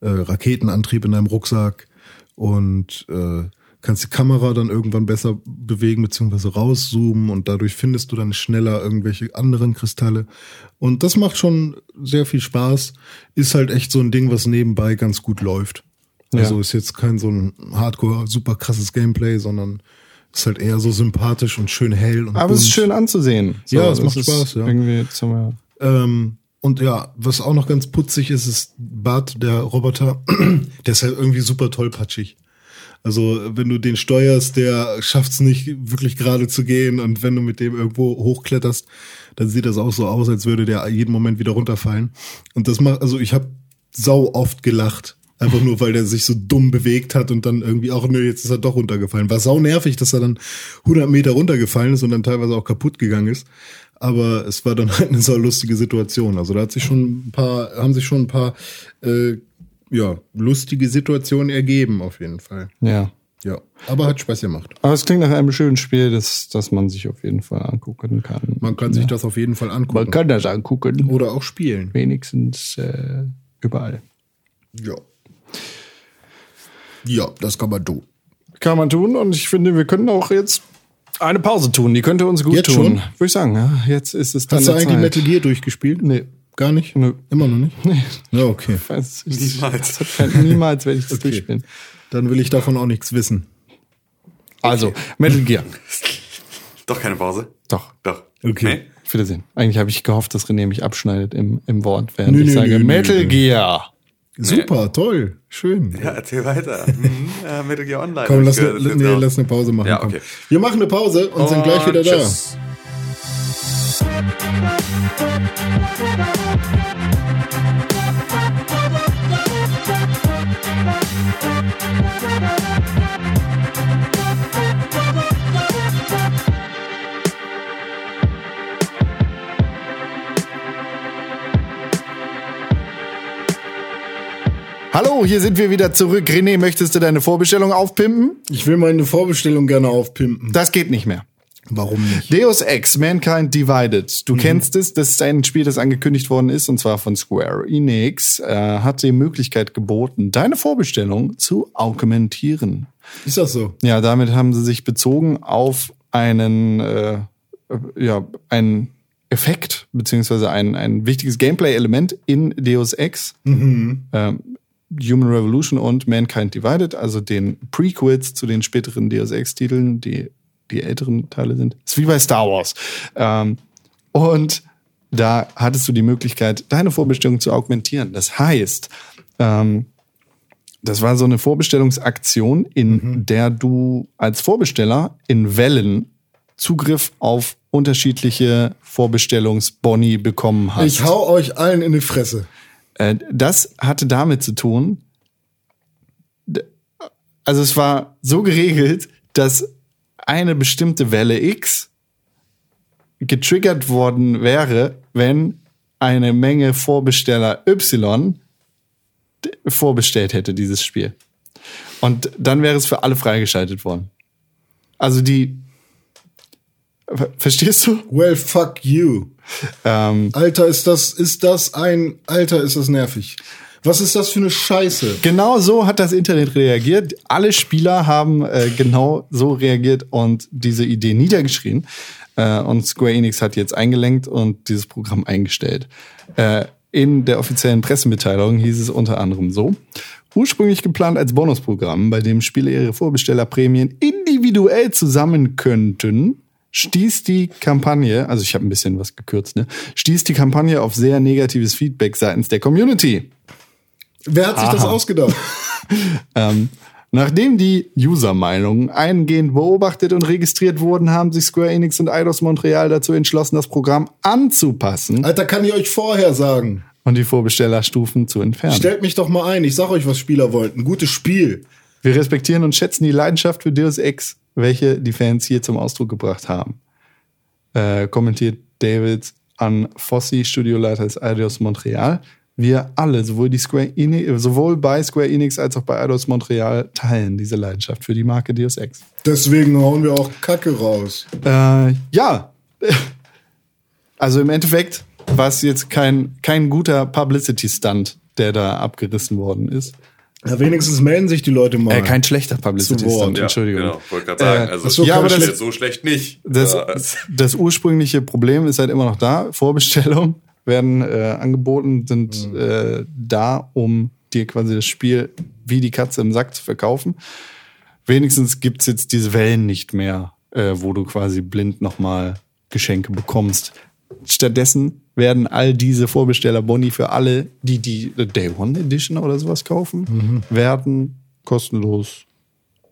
äh, Raketenantrieb in deinem Rucksack und äh, kannst die Kamera dann irgendwann besser bewegen bzw. rauszoomen und dadurch findest du dann schneller irgendwelche anderen Kristalle. Und das macht schon sehr viel Spaß. Ist halt echt so ein Ding, was nebenbei ganz gut läuft. Also Ja. ist jetzt kein so ein Hardcore, super krasses Gameplay, sondern ist halt eher so sympathisch und schön hell und Aber es ist bunt. schön anzusehen. Ja, es das macht Spaß, ja. Irgendwie wir Ähm, und ja, was auch noch ganz putzig ist, ist Bart, der Roboter, der ist halt irgendwie super tollpatschig. Also wenn du den steuerst, der schafft es nicht wirklich gerade zu gehen und wenn du mit dem irgendwo hochkletterst, dann sieht das auch so aus, als würde der jeden Moment wieder runterfallen. Und das macht, also ich habe sau oft gelacht. Einfach nur, weil der sich so dumm bewegt hat und dann irgendwie auch, nö, jetzt ist er doch runtergefallen. War sau nervig, dass er dann 100 Meter runtergefallen ist und dann teilweise auch kaputt gegangen ist. Aber es war dann halt eine sau lustige Situation. Also da hat sich schon ein paar, haben sich schon ein paar, äh, ja, lustige Situationen ergeben, auf jeden Fall. Ja. Ja. Aber hat Spaß gemacht. Aber es klingt nach einem schönen Spiel, das, das man sich auf jeden Fall angucken kann. Man kann sich das auf jeden Fall angucken. Man kann das angucken. Oder auch spielen. Wenigstens äh, überall. Ja. Ja, das kann man tun. Kann man tun und ich finde, wir können auch jetzt eine Pause tun. Die könnte uns gut Jetzt tun. schon? Würde ich sagen, ja. Jetzt ist es dann Hast du eigentlich Zeit. Metal Gear durchgespielt? Nee. Gar nicht? Nö. Immer noch nicht? Nee. Ja, okay. Weiß Niemals. Niemals werde ich das Okay. durchspielen. Dann will ich davon auch nichts wissen. Also, Metal Gear. Doch keine Pause? Doch. Doch. Okay. Nee? Auf Wiedersehen. Eigentlich habe ich gehofft, dass René mich abschneidet im, im Wort, während Nö, ich nö, sage nö, Metal nö. Gear. Super, toll, schön. Ja, erzähl weiter. Mhm, äh, Metal Gear Online. Komm, lass, ich gehört, ne, nee, lass eine Pause machen. Ja, okay. Wir machen eine Pause und sind gleich wieder da. Hallo, hier sind wir wieder zurück. René, möchtest du deine Vorbestellung aufpimpen? Ich will meine Vorbestellung gerne aufpimpen. Das geht nicht mehr. Warum nicht? Deus Ex, Mankind Divided. Du kennst es, das ist ein Spiel, das angekündigt worden ist, und zwar von Square Enix, äh, hat die Möglichkeit geboten, deine Vorbestellung zu augmentieren. Ist das so? Ja, damit haben sie sich bezogen auf einen, äh, ja, einen Effekt, beziehungsweise ein, ein wichtiges Gameplay-Element in Deus Ex, ähm, Human Revolution und Mankind Divided, also den Prequels zu den späteren Deus Ex-Titeln, die die älteren Teile sind. ist wie bei Star Wars. Ähm, und da hattest du die Möglichkeit, deine Vorbestellung zu augmentieren. Das heißt, ähm, das war so eine Vorbestellungsaktion, in der du als Vorbesteller in Wellen Zugriff auf unterschiedliche Vorbestellungsboni bekommen hast. Ich hau euch allen in die Fresse. Äh, das hatte damit zu tun, also es war so geregelt, dass eine bestimmte Welle X getriggert worden wäre, wenn eine Menge Vorbesteller Y vorbestellt hätte, dieses Spiel. Und dann wäre es für alle freigeschaltet worden. Also die, verstehst du? Well, fuck you. Ähm, Alter, ist das, ist das ein, Alter, ist das nervig. Was ist das für eine Scheiße? Genau so hat das Internet reagiert. Alle Spieler haben äh, genau so reagiert und diese Idee niedergeschrien. Äh, und Square Enix hat jetzt eingelenkt und dieses Programm eingestellt. Äh, in der offiziellen Pressemitteilung hieß es unter anderem so. Ursprünglich geplant als Bonusprogramm, bei dem Spieler ihre Vorbestellerprämien individuell zusammen könnten, stieß die Kampagne, also ich habe ein bisschen was gekürzt, ne, stieß die Kampagne auf sehr negatives Feedback seitens der Community. Wer hat sich das Aha. ausgedacht? Ähm, nachdem die User-Meinungen eingehend beobachtet und registriert wurden, haben sich Square Enix und Eidos Montreal dazu entschlossen, das Programm anzupassen Alter, kann ich euch vorher sagen. und die Vorbestellerstufen zu entfernen. Stellt mich doch mal ein. Ich sag euch, was Spieler wollten. Gutes Spiel. Wir respektieren und schätzen die Leidenschaft für Deus Ex, welche die Fans hier zum Ausdruck gebracht haben. Äh, kommentiert David an Fossi, Studioleiter des Eidos Montreal. Wir alle, sowohl, die Square Enix, sowohl bei Square Enix als auch bei Eidos Montreal, teilen diese Leidenschaft für die Marke Deus Ex. Deswegen hauen wir auch Kacke raus. Äh, ja. Also im Endeffekt war es jetzt kein, kein guter Publicity-Stunt, der da abgerissen worden ist. Ja, wenigstens melden sich die Leute mal. Äh, kein schlechter Zu Publicity-Stunt, Wort, Ja, Entschuldigung. Genau, wollte gerade sagen. Äh, also, so, ja, aber ist das- jetzt so schlecht nicht. Das, Ja, das ursprüngliche Problem ist halt immer noch da. Vorbestellungen werden äh, angeboten, sind äh, da, um dir quasi das Spiel wie die Katze im Sack zu verkaufen. Wenigstens gibt's jetzt diese Wellen nicht mehr, äh, wo du quasi blind nochmal Geschenke bekommst. Stattdessen werden all diese Vorbesteller-Boni für alle, die die Day One Edition oder sowas kaufen, werden kostenlos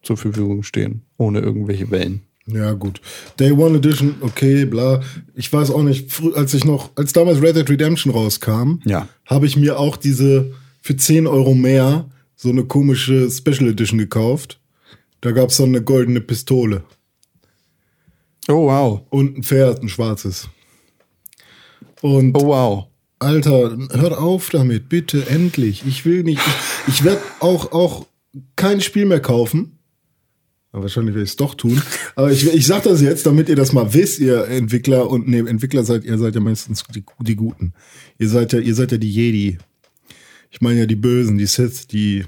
zur Verfügung stehen, ohne irgendwelche Wellen. Ja, gut. Day One Edition, okay, bla. Ich weiß auch nicht, als ich noch, als damals Red Dead Redemption rauskam, Ja. habe ich mir auch diese für 10 Euro mehr so eine komische Special Edition gekauft. Da gab's dann eine goldene Pistole Oh wow. und ein Pferd, ein schwarzes. Und Oh wow. Alter, hört auf damit, bitte, endlich. Ich will nicht. Ich, ich werde auch, auch kein Spiel mehr kaufen. Aber wahrscheinlich werde ich es doch tun. Aber ich, ich sag das jetzt, damit ihr das mal wisst, ihr Entwickler und nee, Entwickler seid, ihr seid ja meistens die, die Guten. Ihr seid ja, ihr seid ja die Jedi. Ich meine ja die Bösen, die Sith, die,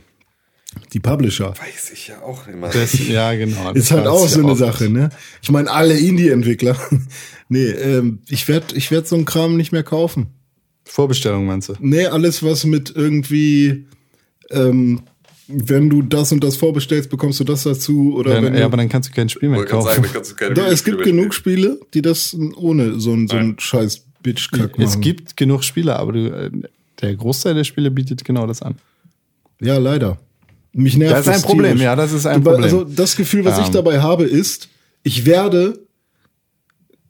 die Publisher. Weiß ich ja auch immer. Das, ja, genau. Ist halt auch so eine auch. Sache, ne? Ich meine, alle Indie-Entwickler. nee, ähm, ich werde ich werd so einen Kram nicht mehr kaufen. Vorbestellung meinst du? Nee, alles, was mit irgendwie, ähm, wenn du das und das vorbestellst, bekommst du das dazu. Oder Dann, wenn ja, du, aber dann kannst du kein Spiel mehr kaufen. sagen, da es gibt genug Spiele, die das ohne so einen so einen scheiß Bitch-Kack machen. Es gibt genug Spiele, aber du, äh, der Großteil der Spiele bietet genau das an. Ja, leider. Mich nervt Das ist ein Problem, tierisch. ja, das ist ein Problem. Also das Gefühl, was ich Ähm. dabei habe, ist, ich werde,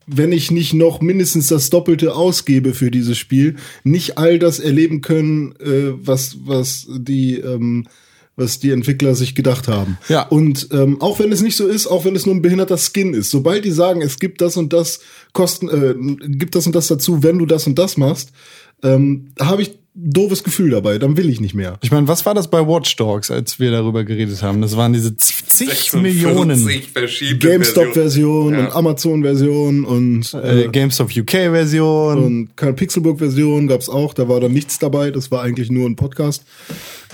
wenn ich nicht noch mindestens das Doppelte ausgebe für dieses Spiel, nicht all das erleben können, äh, was was die ähm, was die Entwickler sich gedacht haben. Ja. Und ähm, auch wenn es nicht so ist, auch wenn es nur ein behinderter Skin ist, sobald die sagen, es gibt das und das Kosten, äh, gibt das und das dazu, wenn du das und das machst, ähm, habe ich doofes Gefühl dabei. Dann will ich nicht mehr. Ich meine, was war das bei Watch Dogs, als wir darüber geredet haben? Das waren diese zig 46 Millionen verschiedene GameStop-Version Ja. und Amazon-Version und, äh, äh, GameStop UK-Version. und keine Pixelbook-Version gab's auch. Da war dann nichts dabei. Das war eigentlich nur ein Podcast.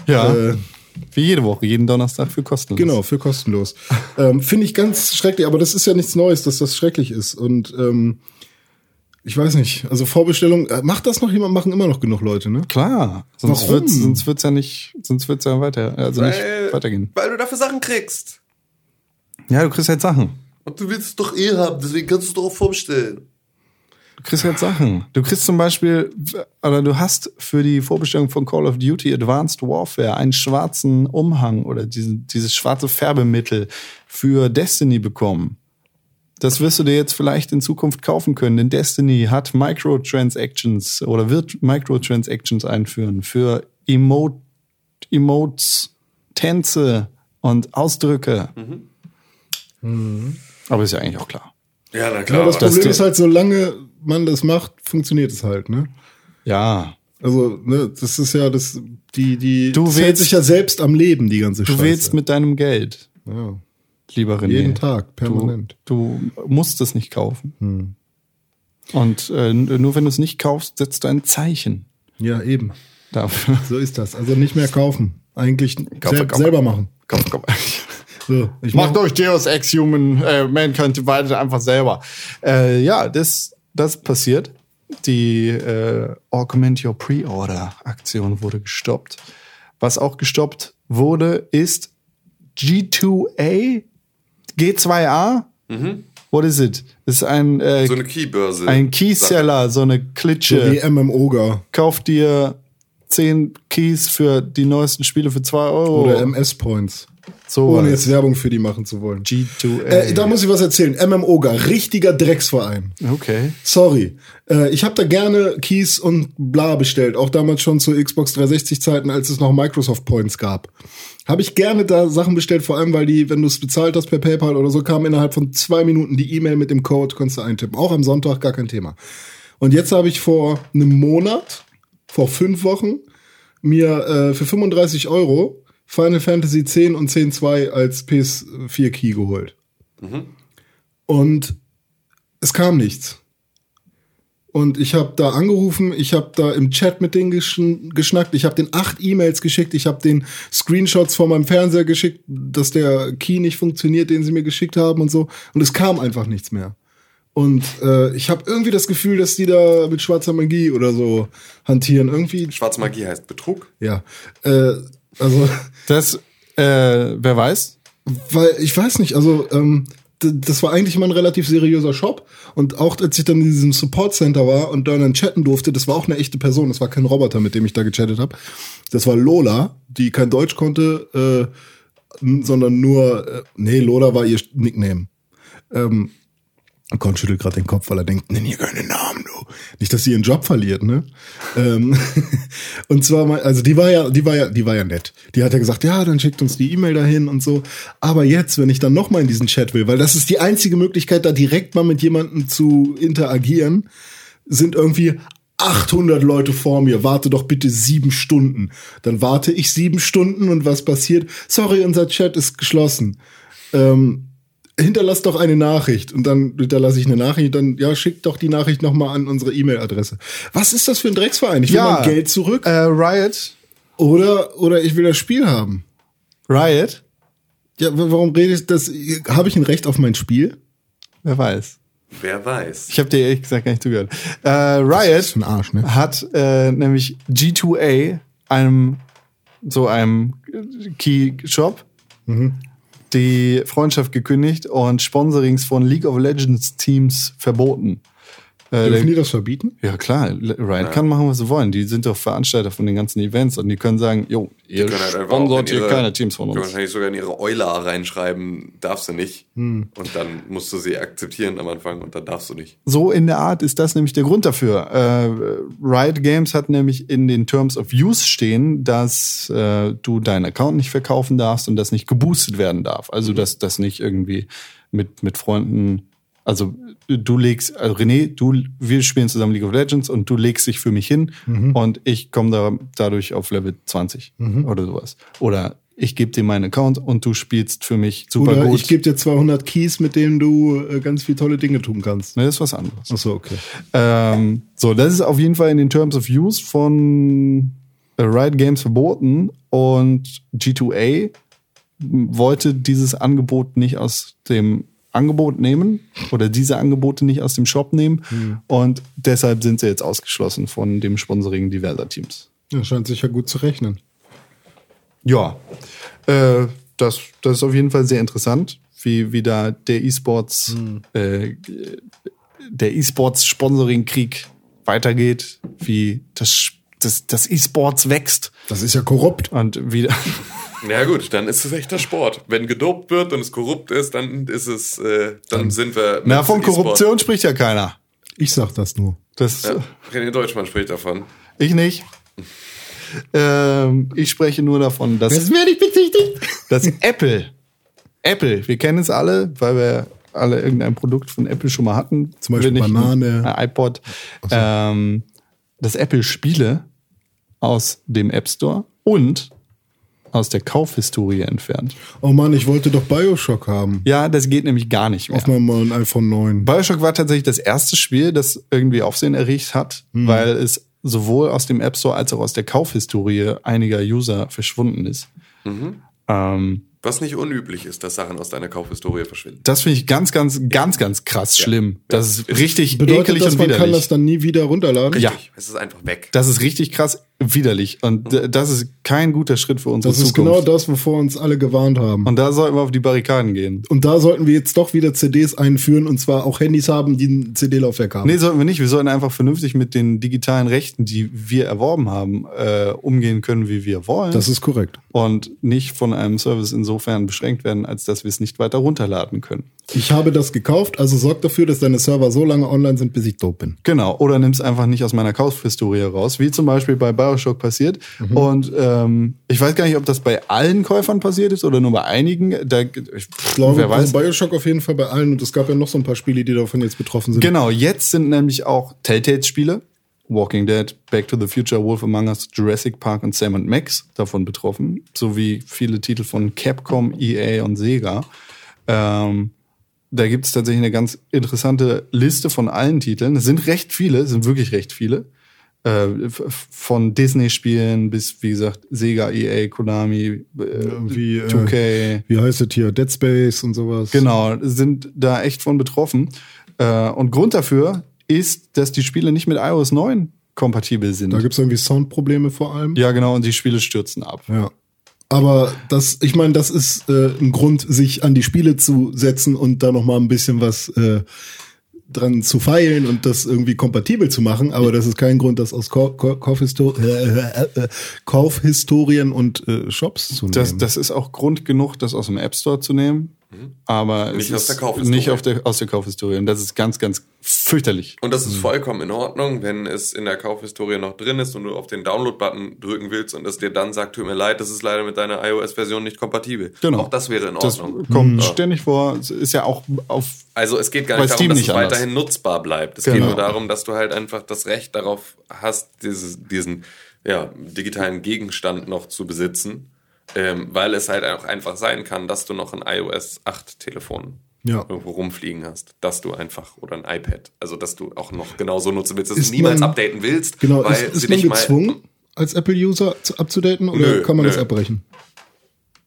Ja, Äh, wie jede Woche, jeden Donnerstag für kostenlos. genau, für kostenlos. ähm, Finde ich ganz schrecklich, aber das ist ja nichts Neues, dass das schrecklich ist. Und ähm, ich weiß nicht, also Vorbestellung, äh, macht das noch jemand? Machen immer noch genug Leute, ne? Klar, sonst Warum? wird's, sonst wird's ja nicht, sonst wird's ja weiter, also nicht Weil, weitergehen. weil du dafür Sachen kriegst. Ja, du kriegst halt Sachen. Und du willst es doch eh haben, deswegen kannst du es doch auch vorbestellen. Du kriegst halt Sachen. Du kriegst zum Beispiel, oder du hast für die Vorbestellung von Call of Duty Advanced Warfare einen schwarzen Umhang oder diesen, dieses schwarze Färbemittel für Destiny bekommen. Das wirst du dir jetzt vielleicht in Zukunft kaufen können, denn Destiny hat Microtransactions oder wird Microtransactions einführen für Emote, Emotes, Tänze und Ausdrücke. Aber ist ja eigentlich auch klar. Ja, na Ja, klar. das aber- Problem du- ist halt, solange man das macht, funktioniert es halt, ne? Ja, Also, ne, das ist ja das, die, die, Du das hält willst- sich ja selbst am Leben, die ganze du Scheiße. willst mit deinem Geld, ja. Lieber René. Jeden Tag, permanent. Du, du musst es nicht kaufen. Hm. Und äh, nur wenn du es nicht kaufst, setzt du ein Zeichen Ja, eben. dafür. So ist das. Also nicht mehr kaufen. Eigentlich Kaufe, sel kaufe. selber machen. Komm, komm. So, ich Macht mach, euch Deus Ex Human äh, Mankind Divided einfach selber. Äh, ja, das, das passiert. Die äh, Augment Your Pre-Order Aktion wurde gestoppt. Was auch gestoppt wurde, ist G2A, G2A. What is it? Das ist ein, äh, so eine Keybörse. ein Keyseller, so eine so Klitsche. wie MMOGA Kauf dir 10 Keys für die neuesten Spiele für 2 Euro. oder MS-Points. So Ohne jetzt Werbung für die machen zu wollen. G2A. Äh, da muss ich was erzählen. MMOGA, richtiger Drecksverein. okay. Sorry. Äh, ich habe da gerne Keys und bla bestellt. Auch damals schon zu Xbox 360 Zeiten, als es noch Microsoft Points gab. Habe ich gerne da Sachen bestellt, vor allem weil die, wenn du es bezahlt hast per PayPal oder so, kam innerhalb von zwei Minuten die E-Mail mit dem Code, konntest du eintippen. Auch am Sonntag gar kein Thema. Und jetzt habe ich vor einem Monat, vor fünf Wochen, mir äh, für 35 Euro Final Fantasy 10 und 10.2 als PS4 Key geholt. Und es kam nichts. Und ich habe da angerufen, ich habe da im Chat mit denen geschn geschnackt, ich habe den acht E-Mails geschickt, ich habe den Screenshots von meinem Fernseher geschickt, dass der Key nicht funktioniert, den sie mir geschickt haben und so. Und es kam einfach nichts mehr. Und äh, ich habe irgendwie das Gefühl, dass die da mit schwarzer Magie oder so hantieren. Irgendwie, Schwarze Magie heißt Betrug. ja. Äh, also, Das, äh, wer weiß? weil ich weiß nicht, also ähm, das war eigentlich mal ein relativ seriöser Shop und auch als ich dann in diesem Support Center war und dann chatten durfte, das war auch eine echte Person, das war kein Roboter, mit dem ich da gechattet habe. Das war Lola, die kein Deutsch konnte, äh, sondern nur, äh, nee, Loda war ihr Nickname. Ähm, Con schüttelt gerade den Kopf, weil er denkt, nenn hier keine Namen, du. Nicht, dass sie ihren Job verliert, ne? ähm, und zwar mal, also die war ja, die war ja, die war ja nett. Die hat ja gesagt, ja, dann schickt uns die E-Mail dahin und so. Aber jetzt, wenn ich dann noch mal in diesen Chat will, weil das ist die einzige Möglichkeit, da direkt mal mit jemandem zu interagieren, sind irgendwie 800 Leute vor mir. Warte doch bitte sieben Stunden. Dann warte ich sieben Stunden und was passiert? Sorry, unser Chat ist geschlossen. Ähm, hinterlass doch eine Nachricht und dann hinterlasse ich eine Nachricht, dann ja, schick doch die Nachricht noch mal an unsere E-Mail-Adresse. Was ist das für ein Drecksverein? Ich will Ja. mein Geld zurück Äh, Riot. oder oder ich will das Spiel haben. Riot? Ja, wa- warum rede ich das? Habe ich ein Recht auf mein Spiel? Wer weiß. Wer weiß. Ich habe dir ehrlich gesagt gar nicht zugehört. Äh, Das Riot ist für ein Arsch, ne? hat äh, nämlich G2A, einem so einem Key-Shop, die Freundschaft gekündigt und Sponsorings von League of Legends Teams verboten. Äh, Dürfen die das verbieten? ja klar, Riot kann machen, was sie wollen. Die sind doch Veranstalter von den ganzen Events und die können sagen, jo, ihr können halt sponsort in hier keine Teams von Können uns. wahrscheinlich sogar in ihre Euler reinschreiben, darfst du nicht. Hm. Und dann musst du sie akzeptieren am Anfang und dann darfst du nicht. So in der Art ist das nämlich der Grund dafür. Äh, Riot Games hat nämlich in den Terms of Use stehen, dass äh, du deinen Account nicht verkaufen darfst und das nicht geboostet werden darf. Also dass das nicht irgendwie mit mit Freunden, also du legst, also René, du, wir spielen zusammen League of Legends und du legst dich für mich hin und ich komme da dadurch auf Level 20 oder sowas. Oder ich gebe dir meinen Account und du spielst für mich super Oder gut. ich gebe dir 200 Keys, mit denen du äh, ganz viele tolle Dinge tun kannst. ne, das ist was anderes. Ach so, okay. Ähm, so, das ist auf jeden Fall in den Terms of Use von äh, Riot Games verboten und G2A wollte dieses Angebot nicht aus dem Angebot nehmen oder diese Angebote nicht aus dem Shop nehmen und deshalb sind sie jetzt ausgeschlossen von dem Sponsoring diverser Teams. Ja, scheint sich ja gut zu rechnen. Ja, äh, das, das ist auf jeden Fall sehr interessant, wie, wie da der E-Sports, äh, der E-Sports-Sponsoring-Krieg weitergeht, wie das, das, das E-Sports wächst Das ist ja korrupt. und wieder. Ja gut, dann ist es echter Sport. Wenn gedopt wird und es korrupt ist, dann ist es, äh, dann sind wir. Na, von E-Sport. Korruption spricht ja keiner. Ich sag das nur. Das, Ja, René Deutschmann spricht davon. Ich nicht. Ähm, ich spreche nur davon, dass. mir nicht bezichtigt. dass Apple, Apple, wir kennen es alle, weil wir alle irgendein Produkt von Apple schon mal hatten. Zum Beispiel Banane. Ein iPod. Ähm, dass Apple Spiele aus dem App Store und aus der Kaufhistorie entfernt. Oh Mann, ich wollte doch Bioshock haben. Ja, das geht nämlich gar nicht mehr. Auf meinem neuen iPhone 9. Bioshock war tatsächlich das erste Spiel, das irgendwie Aufsehen erregt hat, weil es sowohl aus dem App Store als auch aus der Kaufhistorie einiger User verschwunden ist. Ähm, Was nicht unüblich ist, dass Sachen aus deiner Kaufhistorie verschwinden. Das finde ich ganz, ganz, ganz, ganz krass schlimm. Das ist richtig Bedeutet ekelig das, und man kann widerlich. das dann nie wieder runterladen? Ja. Richtig, Es ist einfach weg. Das ist richtig krass widerlich. Und das ist kein guter Schritt für unsere Das ist Zukunft. genau das, wovor uns alle gewarnt haben. Und da sollten wir auf die Barrikaden gehen. Und da sollten wir jetzt doch wieder CDs einführen und zwar auch Handys haben, die ein CD-Laufwerk haben. Nee, sollten wir nicht. Wir sollten einfach vernünftig mit den digitalen Rechten, die wir erworben haben, äh, umgehen können, wie wir wollen. Das ist korrekt. und nicht von einem Service insofern beschränkt werden, als dass wir es nicht weiter runterladen können. Ich habe das gekauft, also sorg dafür, dass deine Server so lange online sind, bis ich dope bin. Genau, oder nimm's einfach nicht aus meiner Kaufhistorie raus, wie zum Beispiel bei Bioshock passiert. Mhm. Und ähm, ich weiß gar nicht, ob das bei allen Käufern passiert ist oder nur bei einigen. Da, ich, Ich glaube, wer weiß. also Bioshock auf jeden Fall bei allen und es gab ja noch so ein paar Spiele, die davon jetzt betroffen sind. Genau, jetzt sind nämlich auch Telltale-Spiele, Walking Dead, Back to the Future, Wolf Among Us, Jurassic Park und Sam Max davon betroffen, sowie viele Titel von Capcom, EA und Sega. Ähm, da gibt es tatsächlich eine ganz interessante Liste von allen Titeln. Es sind recht viele, es sind wirklich recht viele. Äh, von Disney-Spielen bis, wie gesagt, Sega, EA, Konami, äh, Wie, äh, 2K. Wie heißt es hier? Dead Space und sowas. Genau, sind da echt von betroffen. Äh, und Grund dafür ist, dass die Spiele nicht mit iOS 9 kompatibel sind. Da gibt's irgendwie Soundprobleme vor allem. ja, genau, und die Spiele stürzen ab. Ja. Aber das, ich meine, das ist äh, ein Grund, sich an die Spiele zu setzen und da noch mal ein bisschen was äh, dran zu feilen und das irgendwie kompatibel zu machen, aber das ist kein Grund, das aus Kaufhistor äh, äh, Kaufhistorien und äh, Shops zu nehmen. Das, das ist auch Grund genug, das aus dem App Store zu nehmen. Aber Nicht aus der Kaufhistorie. Nicht auf der, aus der Kaufhistorie. Und das ist ganz, ganz fürchterlich. Und das ist vollkommen in Ordnung, wenn es in der Kaufhistorie noch drin ist und du auf den Download-Button drücken willst und es dir dann sagt, tut mir leid, das ist leider mit deiner iOS-Version nicht kompatibel. Genau. Auch das wäre in Das Ordnung. kommt ständig vor. Es Ist ja auch auf Also es geht gar nicht darum, dass nicht es anders. weiterhin nutzbar bleibt. Es Genau. geht nur darum, dass du halt einfach das Recht darauf hast, dieses, diesen ja, digitalen Gegenstand noch zu besitzen, ähm, weil es halt auch einfach sein kann, dass du noch ein iOS 8 Telefon Ja. irgendwo rumfliegen hast, dass du einfach oder ein iPad, also dass du auch noch genauso nutzen willst, dass Ist du niemals man- updaten willst, Genau, weil ist, sie ist man nicht mal gezwungen, als Apple-User zu- abzudaten oder Nö, kann man das nö. abbrechen?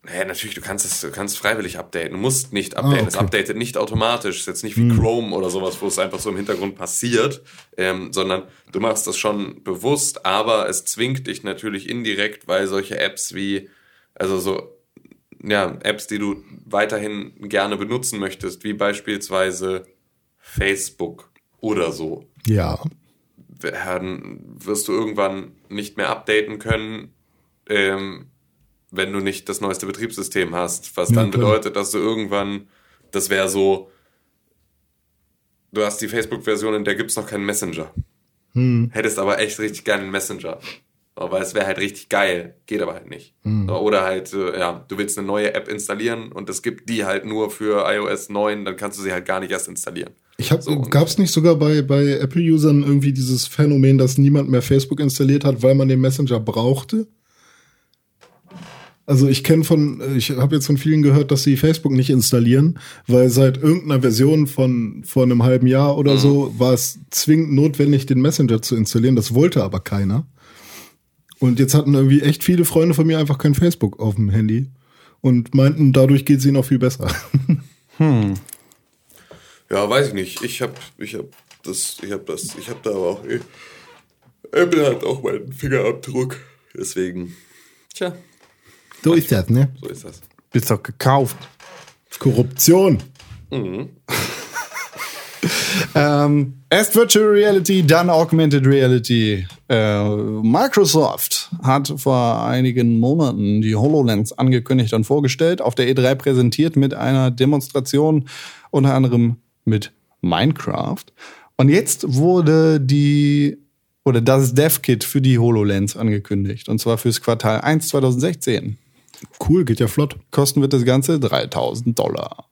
Naja, natürlich, du kannst es, du kannst freiwillig updaten. Du musst nicht updaten. Ah, Es okay. updatet nicht automatisch. ist jetzt nicht wie Chrome oder sowas, wo es einfach so im Hintergrund passiert, ähm, sondern du machst das schon bewusst, aber es zwingt dich natürlich indirekt, weil solche Apps wie, also so, ja, Apps, die du weiterhin gerne benutzen möchtest, wie beispielsweise Facebook oder so, Ja. werden, wirst du irgendwann nicht mehr updaten können, ähm, wenn du nicht das neueste Betriebssystem hast. Was Ja, dann klar. bedeutet, dass du irgendwann, das wäre so, du hast die Facebook-Version, in der gibt's noch keinen Messenger. Hm. Hättest aber echt richtig gerne einen Messenger. Aber es wäre halt richtig geil. Geht aber halt nicht. Hm. Oder halt, äh, ja, du willst eine neue App installieren und es gibt die halt nur für iOS 9, dann kannst du sie halt gar nicht erst installieren. Ich hab, So, und- gab es nicht sogar bei, bei Apple-Usern irgendwie dieses Phänomen, dass niemand mehr Facebook installiert hat, weil man den Messenger brauchte? Also ich kenne von, ich habe jetzt von vielen gehört, dass sie Facebook nicht installieren, weil seit irgendeiner Version von vor einem halben Jahr oder so war es zwingend notwendig, den Messenger zu installieren. Das wollte aber keiner. Und jetzt hatten irgendwie echt viele Freunde von mir einfach kein Facebook auf dem Handy und meinten, dadurch geht es ihnen auch viel besser. Ja, weiß ich nicht. Ich hab, ich hab das, ich hab das, ich hab da aber auch. eh- Apple hat auch meinen Fingerabdruck. Deswegen, tja, so ist das, ne? so ist das. Bist doch gekauft. Korruption. Ähm, erst Virtual Reality, dann Augmented Reality. Äh, Microsoft hat vor einigen Monaten die HoloLens angekündigt und vorgestellt, auf der E3 präsentiert mit einer Demonstration, unter anderem mit Minecraft. Und jetzt wurde die oder das Dev-Kit für die HoloLens angekündigt. Und zwar fürs Quartal 1 2016. Cool, geht ja flott. Kosten wird das Ganze 3000 Dollar.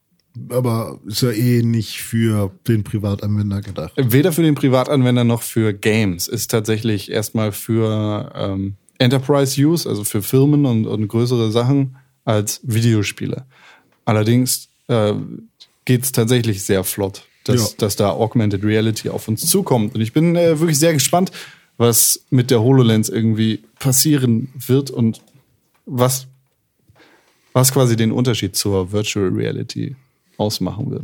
Aber ist ja eh nicht für den Privatanwender gedacht. Weder für den Privatanwender noch für Games. Ist tatsächlich erstmal für ähm, Enterprise Use, also für Firmen und, und größere Sachen, als Videospiele. Allerdings äh, geht es tatsächlich sehr flott, dass, Ja. dass da Augmented Reality auf uns zukommt. Und ich bin äh, wirklich sehr gespannt, was mit der HoloLens irgendwie passieren wird und was, was quasi den Unterschied zur Virtual Reality ausmachen wird.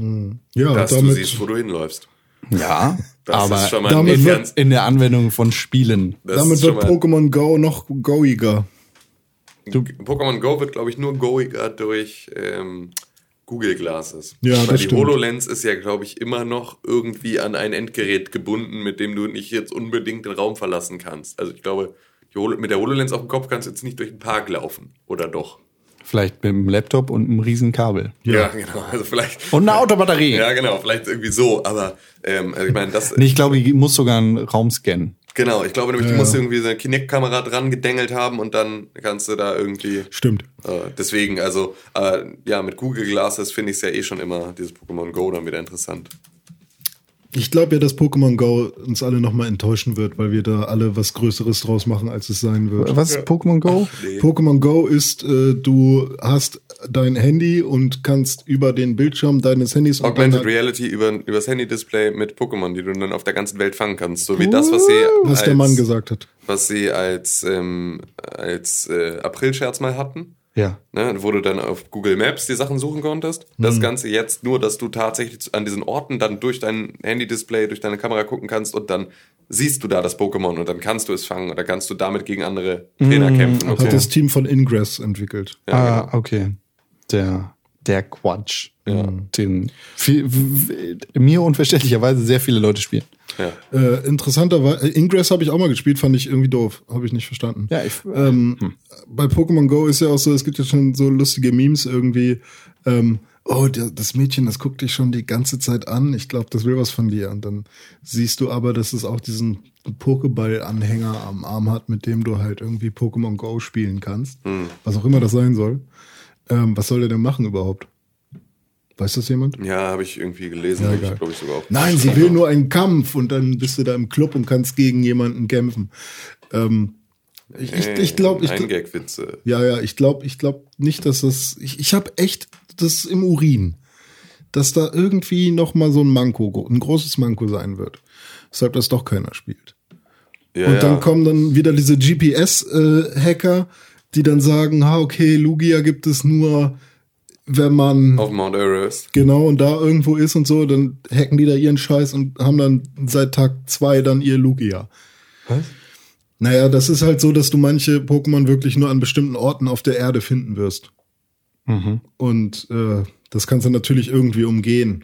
Ja, Dass du damit, siehst, wo du hinläufst. Ja, Das aber ist schon mal damit wird- in der Anwendung von Spielen. das damit wird Pokémon Go noch goiger. Pokémon Go wird, glaube ich, nur goiger durch ähm, Google Glasses. Ja, Weil das die stimmt. HoloLens ist ja, glaube ich, immer noch irgendwie an ein Endgerät gebunden, mit dem du nicht jetzt unbedingt den Raum verlassen kannst. Also ich glaube, die Holo mit der HoloLens auf dem Kopf kannst du jetzt nicht durch den Park laufen. Oder doch? Vielleicht mit einem Laptop und einem riesen Kabel. Ja, genau. Also vielleicht. Und eine Autobatterie. Ja, genau, vielleicht irgendwie so, aber ähm, also ich meine, das. Nee, ich glaube, die muss sogar einen Raum scannen. Genau, ich glaube nämlich, du Ja. musst irgendwie so eine Kinect-Kamera dran gedengelt haben und dann kannst du da irgendwie. Stimmt. Äh, deswegen, also, äh, ja, mit Google Glasses finde ich es ja eh schon immer, dieses Pokémon Go dann wieder interessant. Ich glaube ja, dass Pokémon Go uns alle nochmal enttäuschen wird, weil wir da alle was Größeres draus machen, als es sein wird. Was ist Pokémon Go? Nee. Pokémon Go ist, äh, du hast dein Handy und kannst über den Bildschirm deines Handys Augmented Reality über, übers Handy-Display mit Pokémon, die du dann auf der ganzen Welt fangen kannst. So wie das, was sie was der als- Mann gesagt hat. was sie als, ähm, als äh, April-Scherz mal hatten. Ja. ne, wo du dann auf Google Maps die Sachen suchen konntest. Das Ganze jetzt nur, dass du tatsächlich an diesen Orten dann durch dein Handy-Display, durch deine Kamera gucken kannst und dann siehst du da das Pokémon und dann kannst du es fangen oder kannst du damit gegen andere Trainer kämpfen. Und Hat das Team von Ingress entwickelt. ah, okay. Der, der Quatsch, den viel, mir unverständlicherweise sehr viele Leute spielen. Ja. Äh, interessanterweise, äh, Ingress habe ich auch mal gespielt, fand ich irgendwie doof. Habe ich nicht verstanden. Ja, ich, Ähm, Bei Pokémon Go ist ja auch so, es gibt ja schon so lustige Memes irgendwie. Ähm, oh, der, das Mädchen, das guckt dich schon die ganze Zeit an. Ich glaube, das will was von dir. Und dann siehst du aber, dass es auch diesen Pokéball-Anhänger am Arm hat, mit dem du halt irgendwie Pokémon Go spielen kannst. Was auch immer das sein soll. Ähm, was soll der denn machen überhaupt? Weiß das jemand? Ja, habe ich irgendwie gelesen. Ja, ich, glaube ich, sogar auch. Nein, sie will nur einen Kampf und dann bist du da im Club und kannst gegen jemanden kämpfen. Ähm, ich ich, ich glaube, ich, Gagwitze. ja, ja, ich glaube, ich glaube nicht, dass das. Ich, ich habe echt das im Urin, dass da irgendwie noch mal so ein Manko, ein großes Manko sein wird, weshalb das doch keiner spielt. Ja, und dann ja. kommen dann wieder diese GPS-Hacker, die dann sagen, ha, okay, Lugia gibt es nur, wenn man Auf Mount Everest. genau und da irgendwo ist und so, dann hacken die da ihren Scheiß und haben dann seit Tag zwei dann ihr Lugia. Was? Naja, das ist halt so, dass du manche Pokémon wirklich nur an bestimmten Orten auf der Erde finden wirst. Und äh, das kannst du natürlich irgendwie umgehen,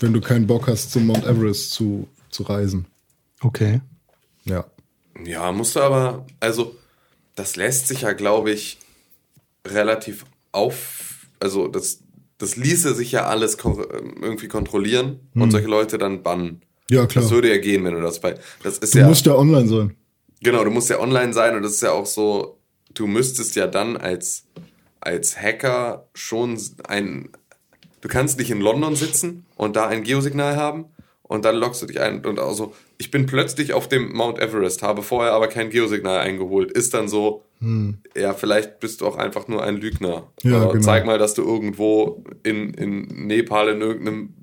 wenn du keinen Bock hast, zum Mount Everest zu, zu reisen. okay. Ja. Ja, musst du aber, also, das lässt sich ja, glaube ich, relativ auf, also, das, das ließe sich ja alles irgendwie kontrollieren und solche Leute dann bannen. Ja, klar. Das würde ja gehen, wenn du das bei, das ist Du ja, musst ja online sein. genau, du musst ja online sein und das ist ja auch so, du müsstest ja dann als, als Hacker schon ein, du kannst nicht in London sitzen und da ein Geosignal haben und dann loggst du dich ein und also ich bin plötzlich auf dem Mount Everest, habe vorher aber kein Geosignal eingeholt, ist dann so, ja, vielleicht bist du auch einfach nur ein Lügner. Hm. Ja, genau. Zeig mal, dass du irgendwo in, in Nepal in irgendeinem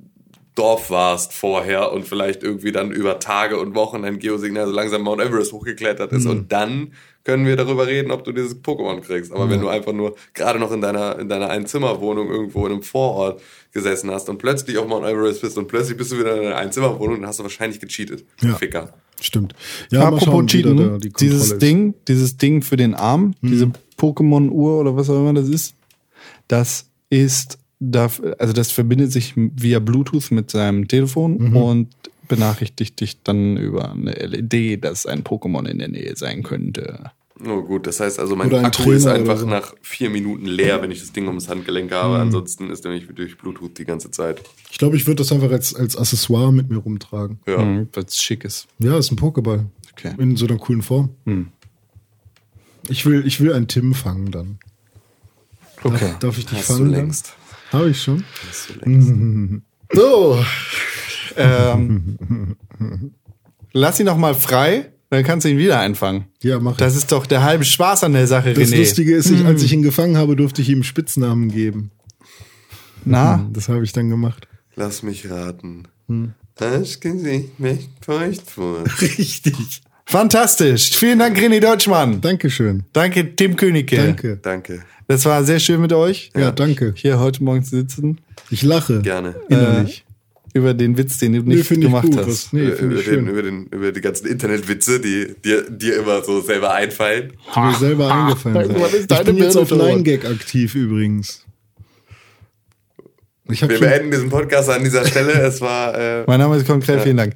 Dorf warst vorher und vielleicht irgendwie dann über Tage und Wochen ein Geosignal so langsam Mount Everest hochgeklettert ist und dann können wir darüber reden, ob du dieses Pokémon kriegst. Aber wenn du einfach nur gerade noch in deiner, in deiner Einzimmerwohnung irgendwo in einem Vorort gesessen hast und plötzlich auf Mount Everest bist und plötzlich bist du wieder in deiner Einzimmerwohnung, dann hast du wahrscheinlich gecheatet. Ja. Ficker. Stimmt. Ja, mal Apropos schauen, Cheaten, da die dieses ist. Ding, dieses Ding für den Arm, diese Pokémon-Uhr oder was auch immer das ist, das ist, also das verbindet sich via Bluetooth mit seinem Telefon Mhm. und benachrichtigt dich dann über eine LED, dass ein Pokémon in der Nähe sein könnte. Oh gut, das heißt also, mein Akku ist Trainer einfach oder so. nach vier Minuten leer, wenn ich das Ding ums Handgelenk habe. Ansonsten ist er nicht durch Bluetooth die ganze Zeit. Ich glaube, ich würde das einfach als, als Accessoire mit mir rumtragen. Ja. Mhm, was schick ist. Ja, ist ein Pokéball. Okay. In so einer coolen Form. Ich, will, ich will einen Tim fangen dann. Okay. Darf ich dich Hast du fangen? längst. Habe ich schon. So. ähm, lass ihn noch mal frei, dann kannst du ihn wieder einfangen. Ja, mach ich. Das ist doch der halbe Spaß an der Sache, Das René. Lustige ist, ich, als ich ihn gefangen habe, durfte ich ihm Spitznamen geben. Na, Das habe ich dann gemacht. Lass mich raten. Das Gesicht mich feucht vor. Richtig. Fantastisch. Vielen Dank, René Deutschmann. Dankeschön. Danke, Tim Königke. Danke. Danke. Das war sehr schön mit euch, Ja, danke. hier heute Morgen zu sitzen, Ich lache. Gerne. Innerlich. über den Witz, den du nee, nicht ich gemacht gut. hast. Was, nee, über, über, ich den, über, den, über die ganzen Internetwitze, die dir, dir immer so selber einfallen. Die mir selber eingefallen sind. Ich deine bin jetzt auf Bildung? 9gag aktiv übrigens. Wir beenden diesen Podcast an dieser Stelle. Es war. Äh, Mein Name ist Konkret, vielen Dank.